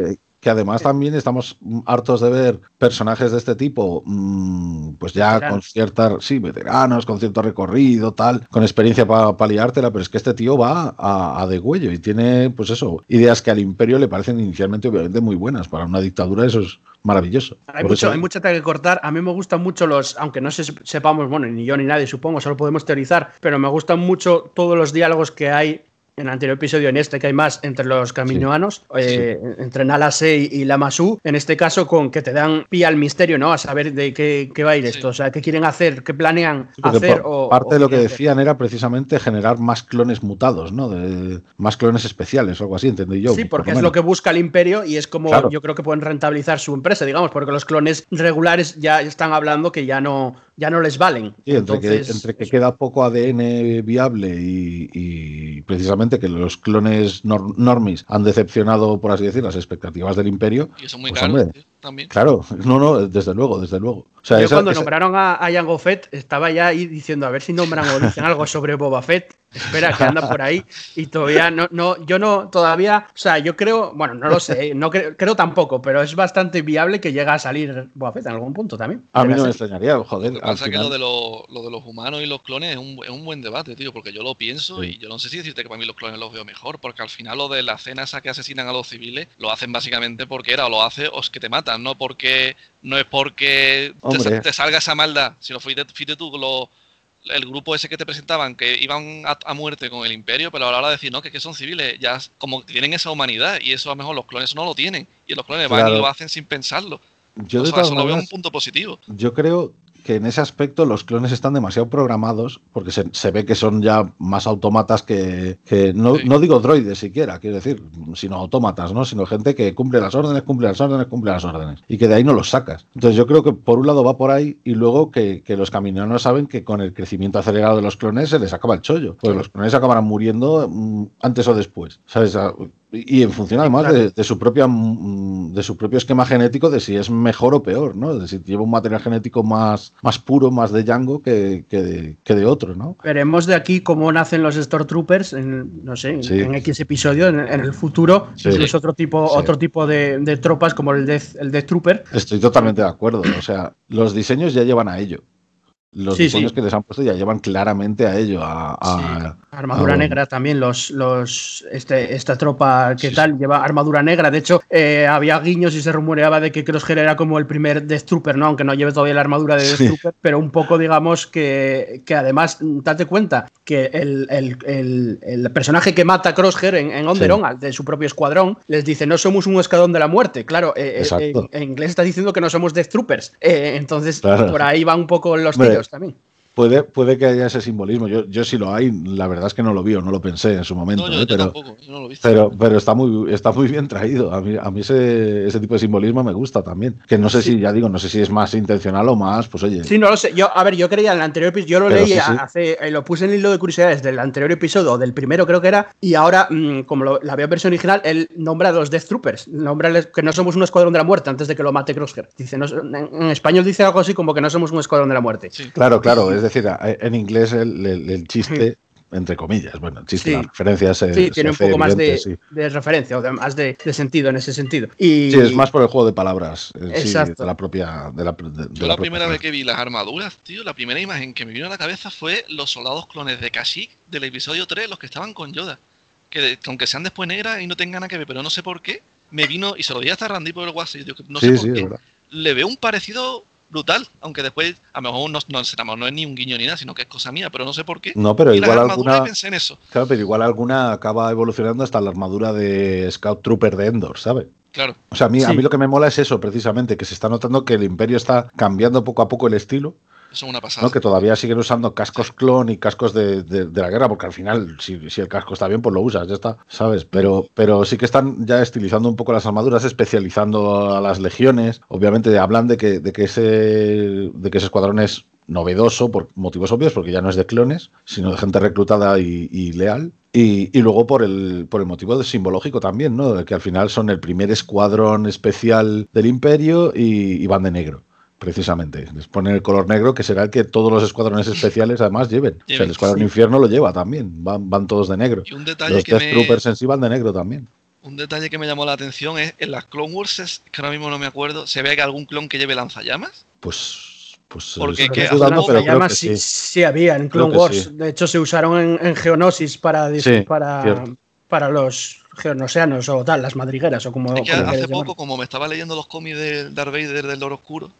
Que, además también estamos hartos de ver personajes de este tipo, mm, pues ya Veteranos. con cierta, sí, veteranos, con cierto recorrido, tal, con experiencia para liártela, pero es que este tío va a, a de huello y tiene, pues eso, ideas que al imperio le parecen inicialmente obviamente muy buenas. Para una dictadura eso es maravilloso. Hay mucho, eso- hay mucha que cortar. A mí me gustan mucho los, aunque no se- sepamos, bueno, ni yo ni nadie, supongo, solo podemos teorizar, pero me gustan mucho todos los diálogos que hay en el anterior episodio, en este que hay más entre los caminoanos, eh, entre Nalase y, y Lamasu, en este caso con que te dan pie al misterio, ¿no? A saber de qué, qué va a ir esto, o sea, qué quieren hacer, qué planean hacer por- o... parte o de lo que hacer. decían era precisamente generar más clones mutados, ¿no? De, más clones especiales o algo así, entendí yo. Sí, por porque es lo que busca el imperio y es como Claro. yo creo que pueden rentabilizar su empresa, digamos, porque los clones regulares ya están hablando que ya no, ya no les valen. Sí, entre, que, Entonces, entre que queda poco ADN viable y, y precisamente que los clones nor- normis han decepcionado, por así decir, las expectativas del imperio. Y eso muy pues, caro hombre, tío, también. Claro, no, no, desde luego, desde luego. O sea, yo esa- cuando esa- nombraron a, a Jango Fett estaba ya ahí diciendo a ver si nombran o dicen algo sobre Boba Fett. Espera, que anda por ahí y todavía no, no, yo no, todavía, o sea, yo creo, bueno, no lo sé, no creo, creo tampoco, pero es bastante viable que llegue a salir Boba Fett en algún punto también. a mí no me extrañaría, joder. Lo que al pasa es que lo final- de, los, lo de los humanos y los clones es un, es un buen debate, tío, porque yo lo pienso Sí. y yo no sé si decirte que para mí los clones los veo mejor, porque al final lo de la cena esa que asesinan a los civiles lo hacen básicamente porque era o lo hace o es que te matan, no porque no es porque te, te salga esa maldad, sino fíjate, fíjate tú lo- el grupo ese que te presentaban que iban a, a muerte con el imperio, pero a la hora de decir no, que, que son civiles, ya como tienen esa humanidad y eso a lo mejor los clones no lo tienen y los clones van y lo hacen sin pensarlo. yo O de sea, todas eso lo veo un punto positivo. Yo creo que en ese aspecto los clones están demasiado programados porque se, se ve que son ya más autómatas que, que no, Sí. no digo droides siquiera, quiero decir, sino autómatas, ¿no? Sino gente que cumple las órdenes, cumple las órdenes, cumple las órdenes y que de ahí no los sacas. Entonces yo creo que por un lado va por ahí y luego que, que los caminoanos saben que con el crecimiento acelerado de los clones se les acaba el chollo, pues los clones acabarán muriendo mm, antes o después, ¿sabes? Y y en función además claro. de, de su propia mm, de su propio esquema genético de si es mejor o peor, ¿no? De si lleva un material genético más, más puro, más de Django que, que de, que de otro, ¿no? Veremos de aquí cómo nacen los Stormtroopers, en, no sé, en, Sí. en X episodio, en, en el futuro, Sí. incluso otro tipo, Sí. otro tipo de, de tropas como el Death, el Death Trooper. Estoy totalmente de acuerdo. O sea, los diseños ya llevan a ello. Los Sí, que les han puesto ya llevan claramente a ello. A, a- Armadura a- negra también, los, los, este, esta tropa que tal lleva armadura negra. De hecho, eh, había guiños y se rumoreaba de que Crosshair era como el primer Death Trooper, ¿no? Aunque no lleve todavía la armadura de Death. Trooper, pero un poco, digamos, que, que además, date cuenta que el, el- el- el personaje que mata a Crosshair en, en Onderon, de su propio escuadrón, les dice: No somos un escuadrón de la muerte. Claro, eh, eh, en, en inglés está diciendo que no somos Death Troopers. Eh, entonces, Claro. por ahí van un poco los tiros también. Puede, puede que haya ese simbolismo. Yo, yo si lo hay, la verdad es que no lo vi o no lo pensé en su momento. No, yo, ¿eh? yo pero, tampoco, yo no lo he visto. pero, pero está muy, está muy bien traído. A mí, a mí ese, ese tipo de simbolismo me gusta también. Que no sé si, ya digo, no sé si es más intencional o más, pues oye. Sí, no lo sé. Yo, a ver, yo creía en el anterior episodio, yo lo Pero leí sí, sí. hace, eh, lo puse en el hilo de curiosidades del anterior episodio, o del primero creo que era, y ahora, mm, como lo- la veo en versión original, él nombra a los Death Troopers, nombra les- que no somos un escuadrón de la muerte antes de que lo mate Crosshair. Dice, no- en, en español dice algo así como que no somos un escuadrón de la muerte. Sí. Claro, claro. Es decir, en inglés el, el- el chiste, entre comillas, bueno, el chiste, Sí. la referencia se, Sí, se tiene un poco más de, sí. de referencia o de- más de, de sentido en ese sentido. Y, Sí, es más por el juego de palabras eh, sí, Exacto. de la propia. De la, de- de Yo la primera vez que vi las armaduras, tío, la primera imagen que me vino a la cabeza fue los soldados clones de Kashyyyk del episodio 3, los que estaban con Yoda. Que de- que aunque sean después negras y no tengan nada que ver, pero no sé por qué, me vino, y se lo di hasta Randy por el WhatsApp, y digo, no sé sí, por sí, es qué, verdad. le veo un parecido brutal, aunque después a lo mejor no, no, no, no es ni un guiño ni nada, sino que es cosa mía, pero no sé por qué. No, pero y igual alguna. pensé en eso. Claro, pero igual alguna acaba evolucionando hasta la armadura de Scout Trooper de Endor, ¿sabes? Claro, O sea, a mí, a mí lo que me mola es eso, precisamente, que se está notando que el Imperio está cambiando poco a poco el estilo, una pasada. ¿no? que todavía siguen usando cascos clon y cascos de, de- de la guerra, porque al final, si, si el casco está bien, pues lo usas, ya está, ¿sabes? Pero, pero sí que están ya estilizando un poco las armaduras, especializando a las legiones. Obviamente hablan de que, de que, ese, de que ese escuadrón es novedoso por motivos obvios, porque ya no es de clones, sino de gente reclutada y, y leal. Y, y luego por el, por el motivo simbológico también, ¿no? De que al final son el primer escuadrón especial del imperio y, y van de negro. Precisamente, les ponen el color negro que será el que todos los escuadrones especiales además lleven. O sea, Lleven, el escuadrón sí. infierno lo lleva también, van, van todos de negro. Y un detalle Los que Death me, Troopers en sí van de negro también. Un detalle que me llamó la atención es en las Clone Wars, es- que ahora mismo no me acuerdo, se ve que algún clon que lleve lanzallamas. Pues, pues Porque que dudando, pero creo que sí, sí. sí había en Clone Wars. sí. De hecho, se usaron en, en Geonosis para, para, para los geonosianos o tal, las madrigueras o como, Es que hace poco, como me estaba leyendo los cómics de Darth Vader del Loro Oscuro,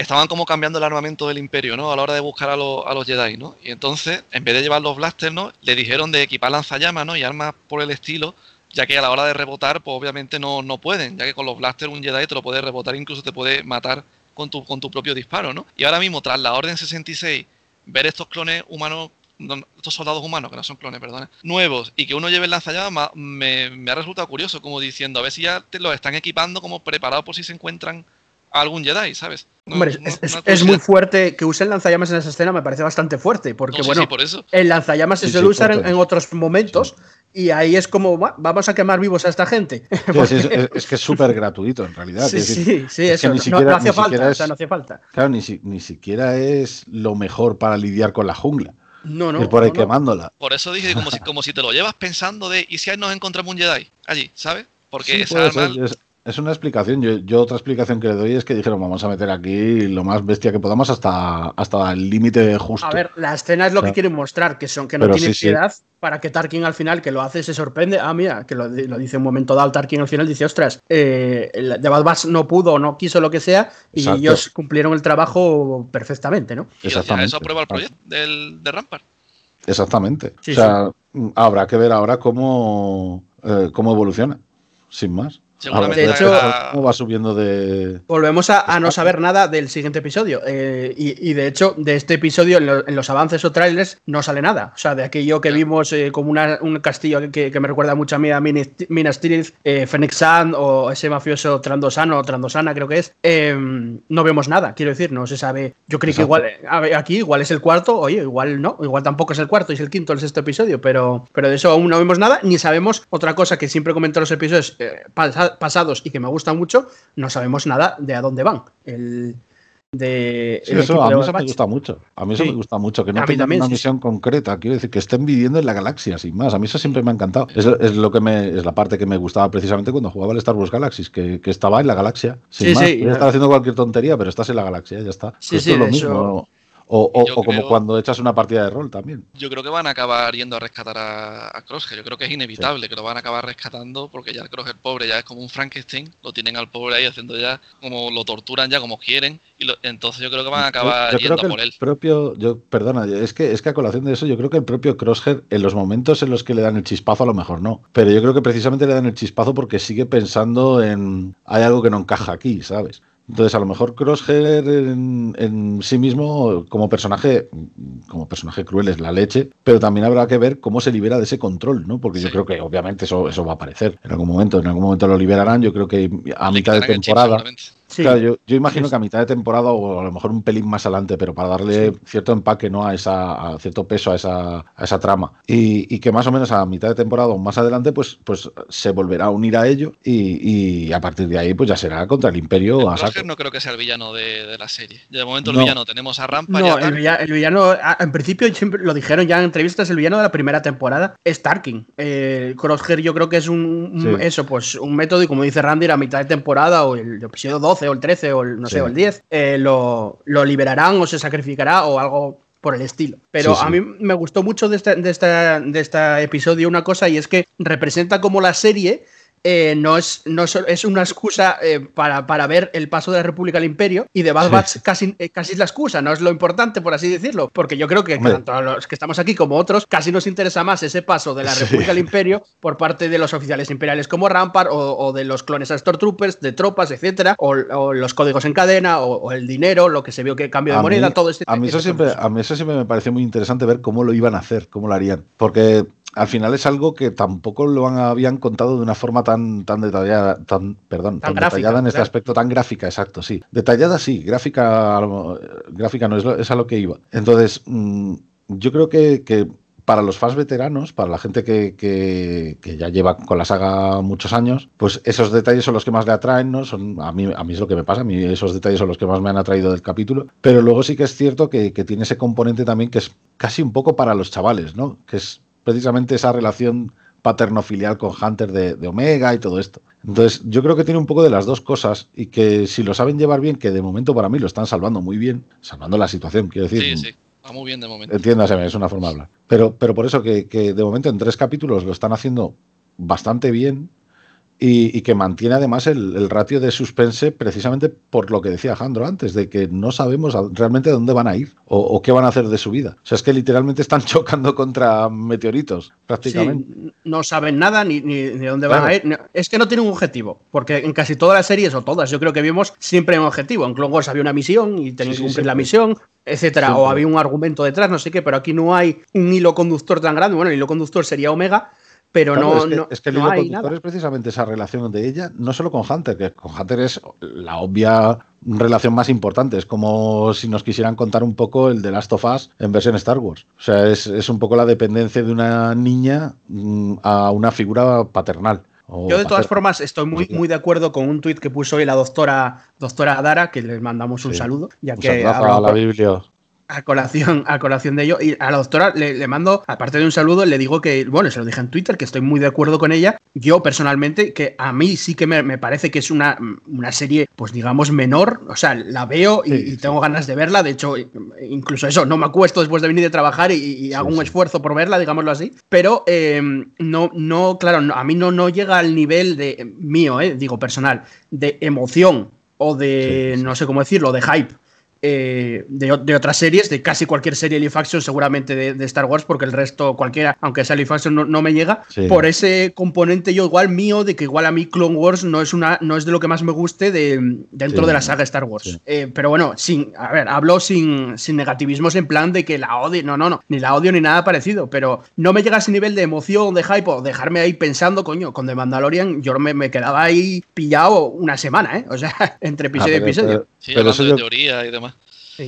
estaban como cambiando el armamento del Imperio, ¿no? A la hora de buscar a, los- a los Jedi, ¿no? Y entonces, en vez de llevar los blasters, ¿no? Le dijeron de equipar lanzallamas, ¿no? Y armas por el estilo, ya que a la hora de rebotar, pues obviamente no, no pueden, ya que con los blasters un Jedi te lo puede rebotar, incluso te puede matar con tu, con tu propio disparo, ¿no? Y ahora mismo, tras la Orden 66, ver estos clones humanos, no, estos soldados humanos, que no son clones, perdona, nuevos, y que uno lleve el lanzallamas, ma- me, me ha resultado curioso, como diciendo, a ver si ya te los están equipando como preparados por si se encuentran a algún Jedi, ¿sabes? No- Hombre, no- es, es- una es muy fuerte que usen lanzallamas en esa escena, me parece bastante fuerte, porque sí, bueno, sí, por eso. el lanzallamas se Sí, suele sí, usar en, otros momentos y ahí es como, "Buah, vamos a quemar vivos a esta gente. Es, es- es que es súper gratuito en realidad. sí, decir, sí, sí, es que eso. ni no- siquiera- no, siquiera falta, o es- sea, no falta. Claro, ni, si- ni siquiera es lo mejor para lidiar con la jungla. No, no. ir por ahí no, no. quemándola. Por eso dije, como si, como si te lo llevas pensando de, ¿y si nos encontramos un Jedi allí, ¿sabes? Porque Sí, esa arma, ser, es, una explicación. Yo, yo otra explicación que le doy es que dijeron vamos a meter aquí lo más bestia que podamos hasta, hasta el límite justo. A ver, la escena es lo que Claro. quieren mostrar, que son que no tienen sí, sí. piedad para que Tarkin al final, que lo hace, se sorprende. Ah, mira, que lo, di- lo dice un momento dado Tarkin al final, dice, ostras, eh, de Bad Batch no pudo, no quiso lo que sea, y Exacto. ellos cumplieron el trabajo perfectamente, ¿no? y gracias a Exactamente. eso aprueba el proyecto del, de Rampart. Exactamente. Sí, o sea, habrá que ver ahora cómo, eh, cómo evoluciona, sin más. Seguramente De hecho- cómo va subiendo de. Volvemos a, a no saber nada del siguiente episodio. eh, y, y de hecho, de este episodio, en, lo- en los avances o trailers, no sale nada. O sea, de aquello que vimos eh, como una- un castillo que, que me recuerda mucho a mí a Minas Tirith, eh, Fennec Sand o ese mafioso Trandosano o Trandosana, creo que es. eh, no vemos nada, quiero decir, no se sabe. Yo creo que igual eh, aquí igual es el cuarto, oye, igual no, igual tampoco es el cuarto, es el quinto, el sexto episodio, pero, pero de eso aún no vemos nada, ni sabemos otra cosa que siempre comento en los episodios eh, pasados y que me gusta mucho, no sabemos nada de a dónde van. El, de, Sí, eso a mí eso me gusta mucho. A mí eso me gusta mucho. Que no tengan también, una sí, misión concreta. Quiero decir, que estén viviendo en la galaxia, sin más. A mí eso siempre me ha encantado. Es, es lo que me, es la parte que me gustaba precisamente cuando jugaba al Star Wars Galaxies, que, que estaba en la galaxia. Sin más. estar haciendo cualquier tontería, pero estás en la galaxia, ya está. Sí, Esto sí, es lo mismo. O, o- Yo o como creo- cuando echas una partida de rol también. Yo creo que van a acabar yendo a rescatar a, a Crosshair. Yo creo que es inevitable que lo van a acabar rescatando porque ya el Crosshair pobre ya es como un Frankenstein. Lo tienen al pobre ahí haciendo ya como lo torturan ya como quieren. Y lo- entonces yo creo que van a acabar yo, yo yendo creo a por que él. el propio, yo, perdona, es que, es que a colación de eso, yo creo que el propio Crosshair, en los momentos en los que le dan el chispazo, a lo mejor no. Pero yo creo que precisamente le dan el chispazo porque sigue pensando en hay algo que no encaja aquí, ¿sabes? Entonces, a lo mejor Crosshair en, en sí mismo, como personaje, como personaje cruel es la leche, pero también habrá que ver cómo se libera de ese control, ¿no? Porque yo creo que obviamente eso, eso va a aparecer en algún momento, en algún momento lo liberarán, yo creo que a Le mitad de chip, temporada. seguramente. Sí. Claro, yo, yo imagino que a mitad de temporada o a lo mejor un pelín más adelante, pero para darle cierto empaque, ¿no? A esa, a cierto peso a esa, a esa trama. Y, y que más o menos a mitad de temporada o más adelante, pues, pues se volverá a unir a ello y, y a partir de ahí, pues ya será contra el imperio a saco. Crosshair no creo que sea el villano de, de la serie. Ya de momento el No. villano tenemos a Rampa y No, a el, Tarkin. villa- el villano, a- en principio siempre lo dijeron ya en entrevistas, el villano de la primera temporada es Tarkin. Eh, Crosshair yo creo que es un, un- Sí. eso, pues un método y como dice Randy, a mitad de temporada o el episodio 12 o el 13 o el, no Sí. sé, o el 10, eh, lo, lo liberarán o se sacrificará o algo por el estilo. Pero Sí, sí. a mí me gustó mucho de este, de, esta, de este episodio una cosa y es que representa como la serie eh, no, es, no es, es una excusa eh, para, para ver el paso de la República al Imperio y de Bad Sí. Batch casi, eh, casi es la excusa, no es lo importante, por así decirlo. Porque yo creo que Hombre. tanto los que estamos aquí como otros, casi nos interesa más ese paso de la Sí. República al Imperio por parte de los oficiales imperiales como Rampart o, o de los clones a Stormtroopers, de tropas, etcétera, o, o los códigos en cadena, o, o el dinero, lo que se vio que cambio de A moneda, mí- todo este a mí eso siempre a mí eso siempre me pareció muy interesante ver cómo lo iban a hacer cómo lo harían porque al final es algo que tampoco lo han- habían contado de una forma tan tan detallada tan perdón Tan tan, gráfica, detallada en este claro. aspecto tan gráfica exacto sí detallada sí gráfica lo- gráfica no es, lo- es a lo que iba entonces mm, yo creo que, que para los fans veteranos, para la gente que, que- que ya lleva con la saga muchos años, pues esos detalles son los que más le atraen, ¿no? Son, a, mí, a mí es lo que me pasa, a mí esos detalles son los que más me han atraído del capítulo, pero luego sí que es cierto que, que tiene ese componente también que es casi un poco para los chavales, ¿no? Que es precisamente esa relación paterno-filial con Hunter de, de Omega y todo esto. Entonces, yo creo que tiene un poco de las dos cosas y que si lo saben llevar bien, que de momento para mí lo están salvando muy bien, salvando la situación, quiero decir. Sí, sí. Va muy bien de momento. Entiéndase, es una forma de hablar. Pero, pero por eso que, que de momento en tres capítulos lo están haciendo bastante bien y, y que mantiene además el, el ratio de suspense precisamente por lo que decía Jandro antes, de que no sabemos realmente dónde van a ir o, o qué van a hacer de su vida. O sea, es que literalmente están chocando contra meteoritos, prácticamente. Sí, no saben nada ni, ni de dónde van a ir. Es que no tienen un objetivo, porque en casi todas las series, o todas, yo creo que vimos siempre un objetivo. En Clone Wars había una misión y tenían Sí, que sí, cumplir la misión, etcétera. O había un argumento detrás, no sé qué, pero aquí no hay un hilo conductor tan grande. Bueno, el hilo conductor sería Omega, pero Claro, no, es que, no, es que el no hilo conductor es precisamente esa relación de ella, no solo con Hunter, que con Hunter es la obvia relación más importante. Es como si nos quisieran contar un poco el de Last of Us en versión Star Wars. O sea, es, es un poco la dependencia de una niña mm, a una figura paternal. Yo de todas formas estoy muy, muy de acuerdo con un tuit que puso hoy la doctora, doctora Dara, que le mandamos un Sí. saludo, ya Un que saludazo hablaba a la Biblia. A colación, a colación de ello. Y a la doctora le, le mando, aparte de un saludo, le digo que, bueno, se lo dije en Twitter, que estoy muy de acuerdo con ella. Yo personalmente, que a mí sí que me, me parece que es una, una serie, pues digamos, menor. O sea, la veo y, Sí, y sí. tengo ganas de verla. De hecho, incluso eso, no me acuesto después de venir de trabajar y, y hago un esfuerzo por verla, digámoslo así. Pero eh, no, no, claro, no- a mí no, no llega al nivel de mío, eh, digo personal, de emoción o de, no sé cómo decirlo, de hype eh, de, otras series, de casi cualquier serie live action, seguramente de, de Star Wars, porque el resto, cualquiera, aunque sea live action, no, no me llega. Sí. Por ese componente yo igual mío, de que igual a mí Clone Wars no es una no es de lo que más me guste de, dentro Sí. de la saga Star Wars. Sí. Eh, pero bueno, sin, a ver, hablo sin, sin negativismos en plan de que la odio, no, no, no, ni la odio ni nada parecido, pero no me llega a ese nivel de emoción, de hype, o dejarme ahí pensando, coño, con The Mandalorian yo me, me quedaba ahí pillado una semana, ¿eh? O sea, entre episodio Ah, y pero- episodio. pero- Sí, pero eso de yo- teoría y demás.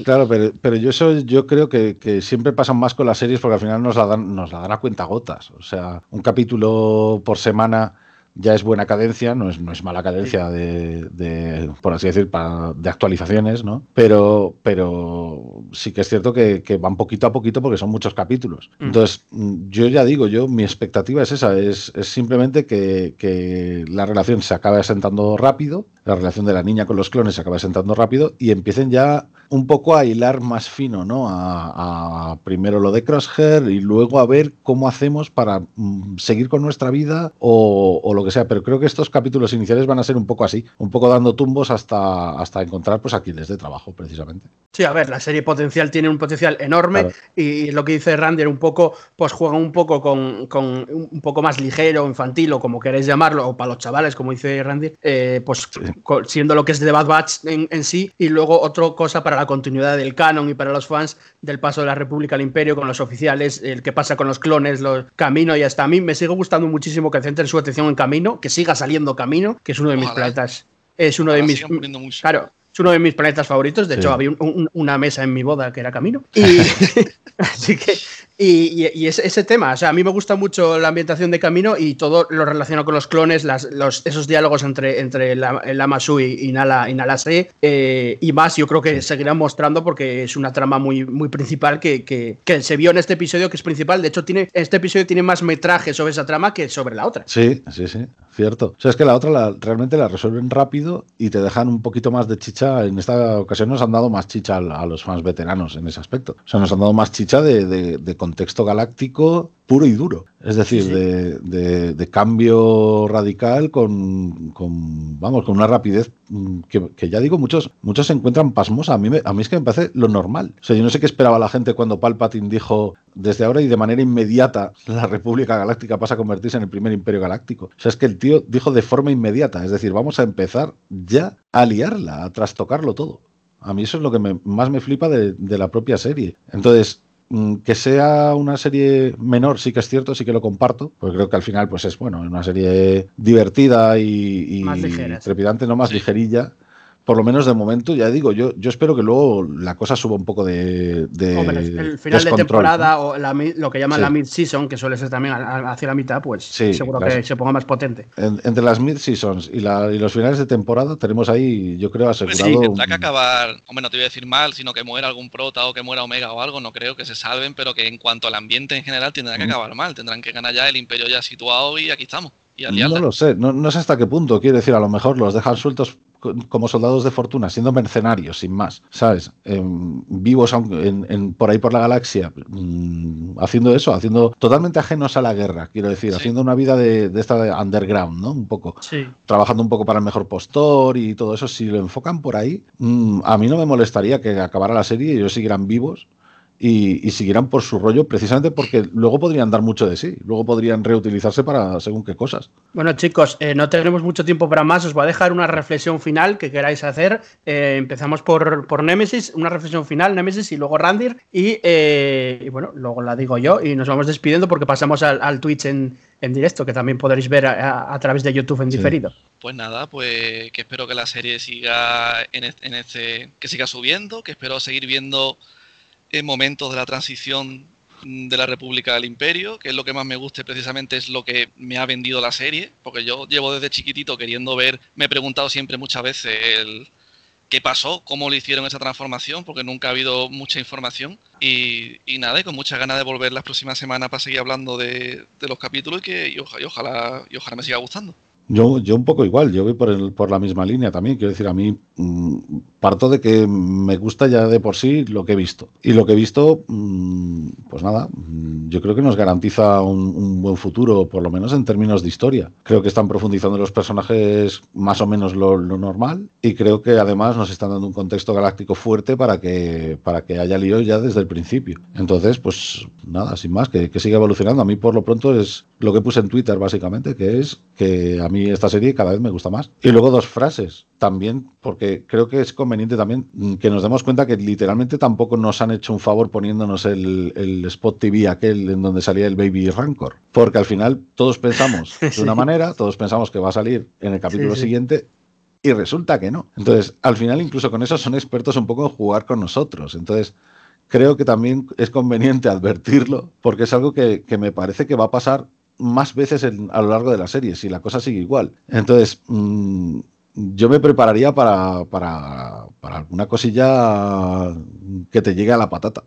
Claro, pero, pero yo eso yo creo que, que siempre pasan más con las series porque al final nos la dan, nos la dan a cuenta gotas. O sea, un capítulo por semana ya es buena cadencia, no es, no es mala cadencia de, de, por así decir, para- de actualizaciones, ¿no? Pero, pero sí que es cierto que, que van poquito a poquito porque son muchos capítulos. Mm. Entonces, yo ya digo, yo mi expectativa es esa, es, es simplemente que, que la relación se acabe asentando rápido, la relación de la niña con los clones se acabe asentando rápido y empiecen ya un poco a hilar más fino, ¿no? A, a primero lo de Crosshair y luego a ver cómo hacemos para mm, seguir con nuestra vida o, o lo que sea. Pero creo que estos capítulos iniciales van a ser un poco así, un poco dando tumbos hasta, hasta encontrar pues a quien les dé trabajo, precisamente. Sí, a ver, la serie potencial tiene un potencial enorme Claro. y lo que dice Randy un poco, pues juega un poco con, con un poco más ligero, infantil o como queréis llamarlo, o para los chavales, como dice Randy, eh, pues siendo lo que es The Bad Batch en, en sí y luego otra cosa para la continuidad del canon y para los fans del paso de la República al Imperio con los oficiales, el que pasa con los clones, los Camino y hasta a mí me sigue gustando muchísimo que centren su atención en Camino, que siga saliendo Camino, que es uno de mis Ojalá. planetas, es uno de mis. Claro, es uno de mis planetas favoritos. De Sí. hecho, había un- un- una mesa en mi boda que era camino. Y, así que, y, y- ese, tema, o sea, a mí me gusta mucho la ambientación de camino y todo lo relacionado con los clones, las, los, esos diálogos entre, entre la, el Amasu y, Nala, y Nala Se, eh, y más, yo creo que seguirán mostrando porque es una trama muy, muy principal que, que, que se vio en este episodio, que es principal. De hecho, tiene, este episodio tiene más metraje sobre esa trama que sobre la otra. Sí, sí, sí, cierto. O sea, es que la otra realmente la resuelven rápido y te dejan un poquito más de chicha. En esta ocasión nos han dado más chicha a, a los fans veteranos en ese aspecto. O sea, nos han dado más chicha de, de- de contexto galáctico puro y duro. Es decir, Sí. De, de- de cambio radical con, con, vamos, con una rapidez mm, que, que ya digo, muchos, muchos se encuentran pasmosa. A mí, me- a mí es que me parece lo normal. O sea, yo no sé qué esperaba la gente cuando Palpatine dijo desde ahora y de manera inmediata la República Galáctica pasa a convertirse en el primer imperio galáctico. O sea, es que el tío dijo de forma inmediata, es decir, vamos a empezar ya a liarla, a trastocarlo todo. A mí eso es lo que me- más me flipa de, de la propia serie. Entonces, que sea una serie menor, sí que es cierto, sí que lo comparto, porque creo que al final, pues es bueno, una serie divertida y, y trepidante, no más Sí. ligerilla, por lo menos de momento, ya digo, yo, yo espero que luego la cosa suba un poco de. de Hombre, el final de temporada ¿no? o la lo que llaman Sí. la mid-season, que suele ser también hacia la mitad, pues Sí, seguro las- que se ponga más potente. En- entre las mid-seasons y, la- y los finales de temporada tenemos ahí, yo creo, Pues asegurado. sí, tendrá que acabar, hombre, no te voy a decir mal, sino que muera algún prota o que muera Omega o algo, no creo que se salven, pero que en cuanto al ambiente en general tendrá que Mm. acabar mal, tendrán que ganar ya el imperio ya situado y aquí estamos. Y No lo sé, no, no sé hasta qué punto. Quiero decir, a lo mejor los dejan sueltos como soldados de fortuna, siendo mercenarios, sin más, ¿sabes? Em, vivos en- en- por ahí por la galaxia, mm, haciendo eso, haciendo totalmente ajenos a la guerra, quiero decir, Sí. haciendo una vida de, de esta de underground, ¿no? Un poco. Sí. Trabajando un poco para el mejor postor y todo eso, si lo enfocan por ahí, mm, a mí no me molestaría que acabara la serie y ellos siguieran vivos y, y siguieran por su rollo, precisamente porque luego podrían dar mucho de sí, luego podrían reutilizarse para según qué cosas. Bueno, chicos, eh, no tenemos mucho tiempo para más. Os voy a dejar una reflexión final que queráis hacer. Eh, empezamos por, por Nemesis, una reflexión final, Nemesis y luego Randir. Y, eh, y bueno, luego la digo yo y nos vamos despidiendo porque pasamos al, al Twitch en, en directo, que también podréis ver a, a- a través de YouTube en Sí. diferido. Pues nada, pues que espero que la serie siga en en este- que siga subiendo, que espero seguir viendo en momentos de la transición de la República al Imperio, que es lo que más me gusta y precisamente es lo que me ha vendido la serie, porque yo llevo desde chiquitito queriendo ver, me he preguntado siempre muchas veces el qué pasó, cómo le hicieron esa transformación, porque nunca ha habido mucha información y, y nada, y con muchas ganas de volver las próximas semanas para seguir hablando de, de los capítulos y que y y ojalá, y ojalá me siga gustando. Yo, yo un poco igual, yo voy por, el- por la misma línea también. Quiero decir, a mí mm, parto de que me gusta ya de por sí lo que he visto. Y lo que he visto, mm, pues nada, mm, yo creo que nos garantiza un, un buen futuro, por lo menos en términos de historia. Creo que están profundizando los personajes más o menos lo, lo normal y creo que además nos están dando un contexto galáctico fuerte para que, para que haya lío ya desde el principio. Entonces, pues nada, sin más, que, que siga evolucionando. A mí por lo pronto es lo que puse en Twitter básicamente, que es que a mí esta serie cada vez me gusta más. Y luego dos frases también, porque creo que es conveniente también mm, que nos demos cuenta que literalmente tampoco nos han hecho un favor poniéndonos el, el Spot TV aquel en donde salía el Baby Rancor. Porque al final todos pensamos de una manera, todos pensamos que va a salir en el capítulo Sí, sí. siguiente y resulta que no. Entonces, al final incluso con eso son expertos un poco en jugar con nosotros. Entonces, creo que también es conveniente advertirlo porque es algo que, que me parece que va a pasar más veces a lo largo de la serie, si la cosa sigue igual. Entonces, mm, yo me prepararía para, para, para alguna cosilla que te llegue a la patata.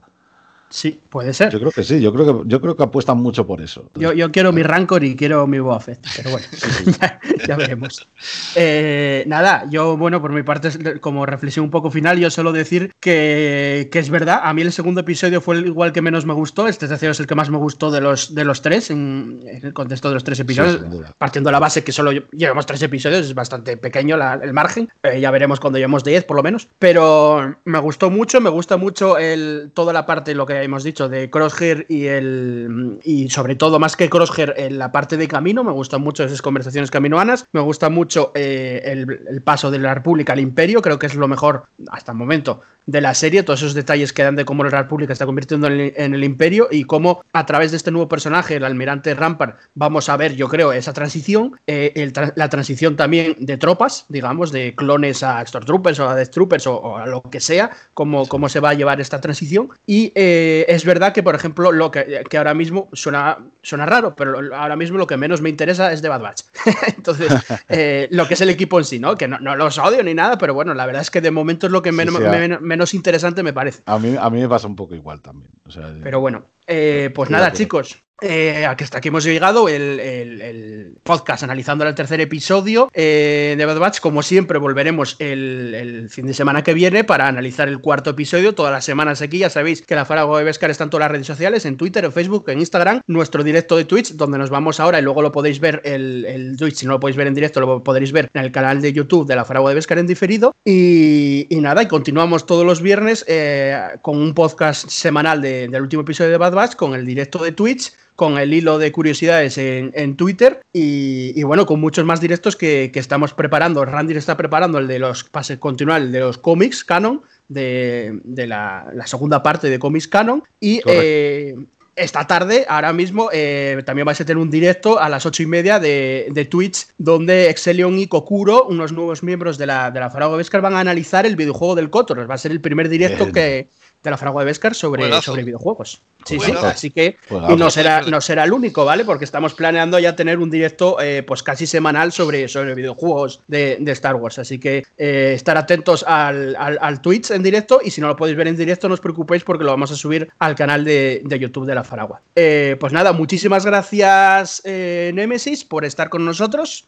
Sí, puede ser. Yo creo que sí, yo creo que, yo creo que apuestan mucho por eso. Yo, yo quiero mi Rancor y quiero mi Boba Fett, pero bueno, ya, ya veremos. Eh, nada, yo, bueno, por mi parte, como reflexión un poco final, yo solo decir que, que es verdad, a mí el segundo episodio fue el igual que menos me gustó, este tercero es el que más me gustó de los, de los tres, en, en el contexto de los tres episodios, duda. partiendo de la base que solo lle- llevamos tres episodios, es bastante pequeño la- el margen, eh, ya veremos cuando llevemos 10 por lo menos, pero me gustó mucho, me gusta mucho el, toda la parte, lo que hemos dicho, de Crosshair y el y sobre todo más que Crosshair en la parte de camino, me gustan mucho esas conversaciones caminoanas, me gusta mucho eh, el paso de la República al Imperio, creo que es lo mejor hasta el momento de la serie, todos esos detalles que dan de cómo la República está convirtiendo en el, en el Imperio y cómo a través de este nuevo personaje, el almirante Rampart, vamos a ver, yo creo, esa transición, eh, el la transición también de tropas, digamos, de clones a Stormtroopers o a Death Troopers o, o a lo que sea, cómo, cómo se va a llevar esta transición. Y eh, es verdad que, por ejemplo, lo que, que ahora mismo suena, suena raro, pero ahora mismo lo que menos me interesa es de Bad Batch. Entonces, eh, lo que es el equipo en sí, ¿no? Que no, no los odio ni nada, pero bueno, la verdad es que de momento es lo que menos, sí, men- menos interesante me parece. A mí, a mí me pasa un poco igual también. O sea, Pero bueno, eh, pues nada, chicos. Eh, hasta aquí hemos llegado el, podcast analizando el tercer episodio eh, de Bad Batch. Como siempre, volveremos el, fin de semana que viene para analizar el cuarto episodio. Todas las semanas aquí, ya sabéis que la Farago de Vescar está en todas las redes sociales: en Twitter, en Facebook, en Instagram. Nuestro directo de Twitch, donde nos vamos ahora y luego lo podéis ver el, Twitch. Si no lo podéis ver en directo, lo podréis ver en el canal de YouTube de la Farago de Vescar en diferido. Y, y nada, y continuamos todos los viernes eh, con un podcast semanal de- del último episodio de Bad Batch, con el directo de Twitch, con el hilo de curiosidades en, en Twitter y, y bueno, con muchos más directos que, que estamos preparando. Randy está preparando el de los pases continuar, el de los cómics canon, de, de la, la segunda parte de cómics canon. Y eh, esta tarde, ahora mismo, eh, también vais a tener un directo a las ocho y media de, de Twitch, donde Exelion y Kokuro, unos nuevos miembros de la, de la Faragua Vescar, van a analizar el videojuego del Kotor. Va a ser el primer directo Bien. que de la Fragua de Vescar sobre, sobre videojuegos. Sí, sí, así que no será, no será el único, ¿vale? Porque estamos planeando ya tener un directo eh, pues casi semanal sobre, sobre videojuegos de, de Star Wars. Así que eh, estar atentos al, al, al Twitch en directo y si no lo podéis ver en directo no os preocupéis porque lo vamos a subir al canal de, de YouTube de la Faragua. Eh, pues nada, muchísimas gracias eh, Nemesis por estar con nosotros.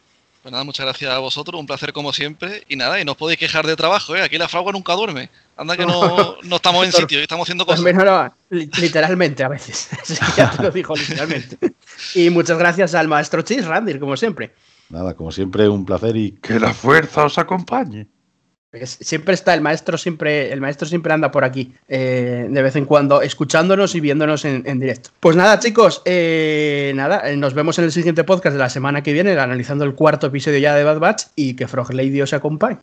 Pues nada, muchas gracias a vosotros, un placer como siempre. Y nada, y no os podéis quejar de trabajo, ¿eh? Aquí la fragua nunca duerme. Anda que no, no estamos en sitio, estamos haciendo Pues cosas. menos, no, li- literalmente a veces. Sí, ya te lo digo literalmente. Y muchas gracias al maestro Chis Randir, como siempre. Nada, como siempre, un placer y Que la fuerza os acompañe. Siempre está el maestro, siempre, el maestro siempre anda por aquí, eh, de vez en cuando, escuchándonos y viéndonos en, en directo. Pues nada, chicos, eh, nada, eh, nos vemos en el siguiente podcast de la semana que viene, analizando el cuarto episodio ya de Bad Batch y que Frog Lady os acompañe.